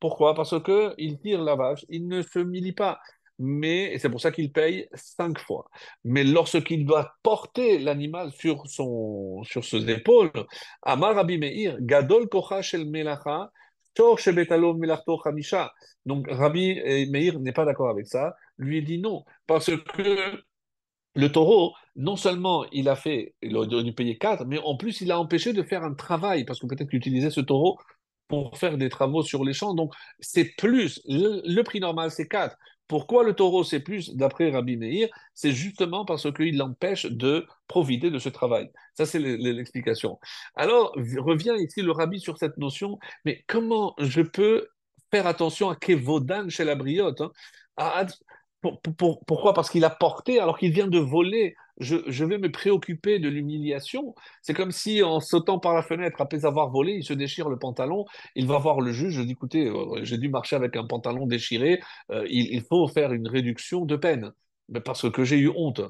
pourquoi? Parce qu'il tire la vache, il ne se milie pas mais c'est pour ça qu'il paye cinq fois. Mais lorsqu'il doit porter l'animal sur, son, sur ses épaules, Amar Rabbi Meir, Gadol Kocha Shel Melacha, donc Rabbi Meir n'est pas d'accord avec ça, lui dit non, parce que le taureau, non seulement il a fait, il a dû payer 4, mais en plus il a empêché de faire un travail, parce que peut-être qu'il utilisait ce taureau pour faire des travaux sur les champs. Donc c'est plus, le, prix normal c'est 4. Pourquoi le taureau c'est plus d'après Rabbi Meir C'est justement parce qu'il l'empêche de profiter de ce travail. Ça c'est l'explication. Alors revient ici le rabbi sur cette notion, mais comment je peux faire attention à Kevodan chez la briotte hein? pourquoi? Parce qu'il a porté alors qu'il vient de voler. Je, vais me préoccuper de l'humiliation. C'est comme si en sautant par la fenêtre, après avoir volé, il se déchire le pantalon. Il va voir le juge. Je dis écoutez, euh, j'ai dû marcher avec un pantalon déchiré. Euh, il, faut faire une réduction de peine. Parce que j'ai eu honte.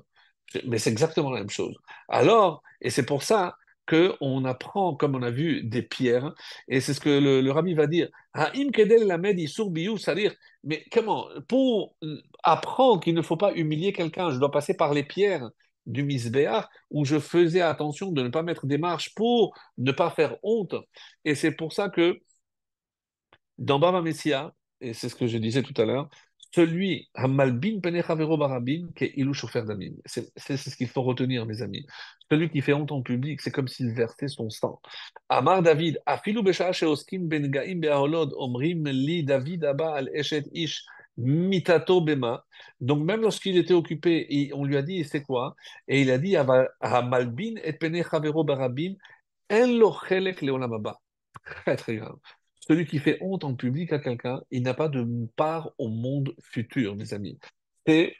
Mais c'est exactement la même chose. Alors, et c'est pour ça qu'on apprend, comme on a vu, des pierres. Et c'est ce que le, rabbi va dire. Mais comment Pour apprendre qu'il ne faut pas humilier quelqu'un, je dois passer par les pierres du misbéach, où je faisais attention de ne pas mettre des marches pour ne pas faire honte. Et c'est pour ça que dans Baba Messia, et c'est ce que je disais tout à l'heure, celui, Hamalbin qui est Ilou. C'est ce qu'il faut retenir, mes amis. Celui qui fait honte en public, c'est comme s'il versait son sang. Amar David, Afilu Besha Sheoskin Ben Gaim Beaholod, Omrim Li David Abba al Eshet Ish. Mitato Bema. Donc, même lorsqu'il était occupé, on lui a dit c'est quoi? Et il a dit Hamalbin et Penechavero Barabim, leolamaba. Très, très grave. Celui qui fait honte en public à quelqu'un, il n'a pas de part au monde futur, mes amis. C'est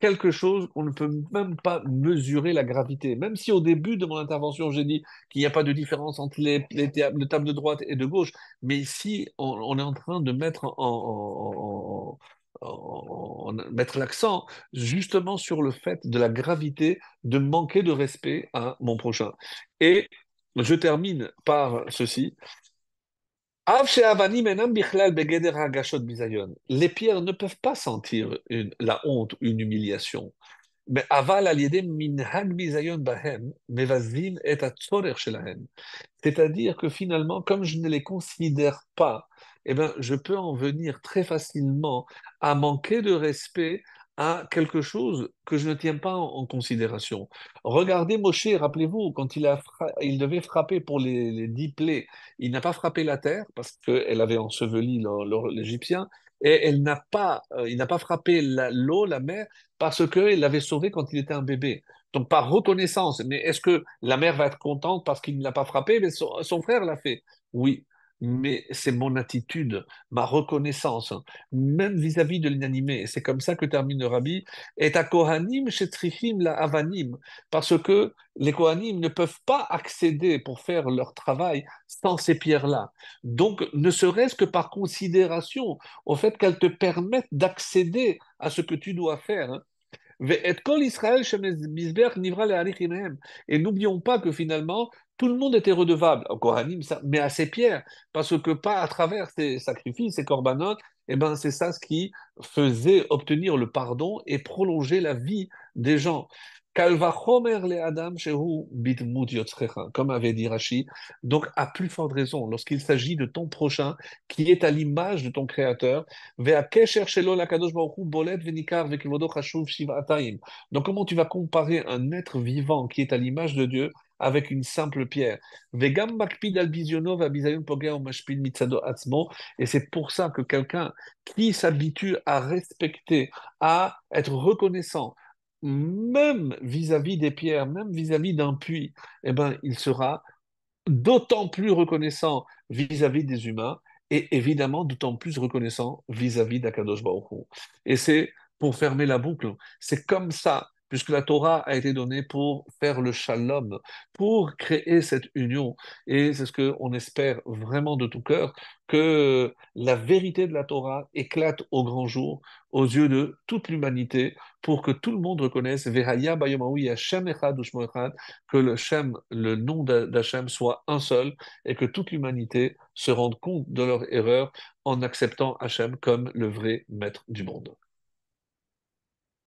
quelque chose qu'on ne peut même pas mesurer la gravité. Même si au début de mon intervention, j'ai dit qu'il n'y a pas de différence entre les, tables de droite et de gauche, mais ici, on, est en train de mettre en, mettre l'accent justement sur le fait de la gravité de manquer de respect à mon prochain. Et je termine par ceci. Les pierres ne peuvent pas sentir la honte, une humiliation. Mais C'est-à-dire que finalement, comme je ne les considère pas, eh ben, je peux en venir très facilement à manquer de respect à quelque chose que je ne tiens pas en, considération. Regardez Moshe, rappelez-vous, quand il, a il devait frapper pour les, dix plaies, il n'a pas frappé la terre parce qu'elle avait enseveli l'Égyptien, et elle n'a pas, euh, il n'a pas frappé l'eau, la, mer, parce qu'il l'avait sauvé quand il était un bébé. Donc par reconnaissance, mais est-ce que la mère va être contente parce qu'il ne l'a pas frappé? Mais son frère l'a fait. Oui, mais c'est mon attitude, ma reconnaissance, même vis-à-vis de l'inanimé. C'est comme ça que termine le rabbi. Et à Kohanim, Shetrichim, la Avanim, parce que les Kohanim ne peuvent pas accéder pour faire leur travail sans ces pierres-là. Donc, ne serait-ce que par considération au fait qu'elles te permettent d'accéder à ce que tu dois faire. Hein. Et n'oublions pas que finalement, tout le monde était redevable, au Kohanim, mais à ces pierres, parce que pas à travers ces sacrifices, ces corbanotes, et eh ben c'est ça ce qui faisait obtenir le pardon et prolonger la vie des gens. Comme avait dit Rashi, donc à plus forte raison, lorsqu'il s'agit de ton prochain qui est à l'image de ton créateur, donc comment tu vas comparer un être vivant qui est à l'image de Dieu avec une simple pierre. Et c'est pour ça que quelqu'un qui s'habitue à respecter, à être reconnaissant, même vis-à-vis des pierres, même vis-à-vis d'un puits, eh ben, il sera d'autant plus reconnaissant vis-à-vis des humains et évidemment d'autant plus reconnaissant vis-à-vis d'Akadosh Baruch Et c'est pour fermer la boucle, c'est comme ça puisque la Torah a été donnée pour faire le shalom, pour créer cette union. Et c'est ce qu'on espère vraiment de tout cœur, que la vérité de la Torah éclate au grand jour, aux yeux de toute l'humanité, pour que tout le monde reconnaisse que le Shem, le nom d'Hachem, soit un seul, et que toute l'humanité se rende compte de leur erreur en acceptant Hachem comme le vrai maître du monde.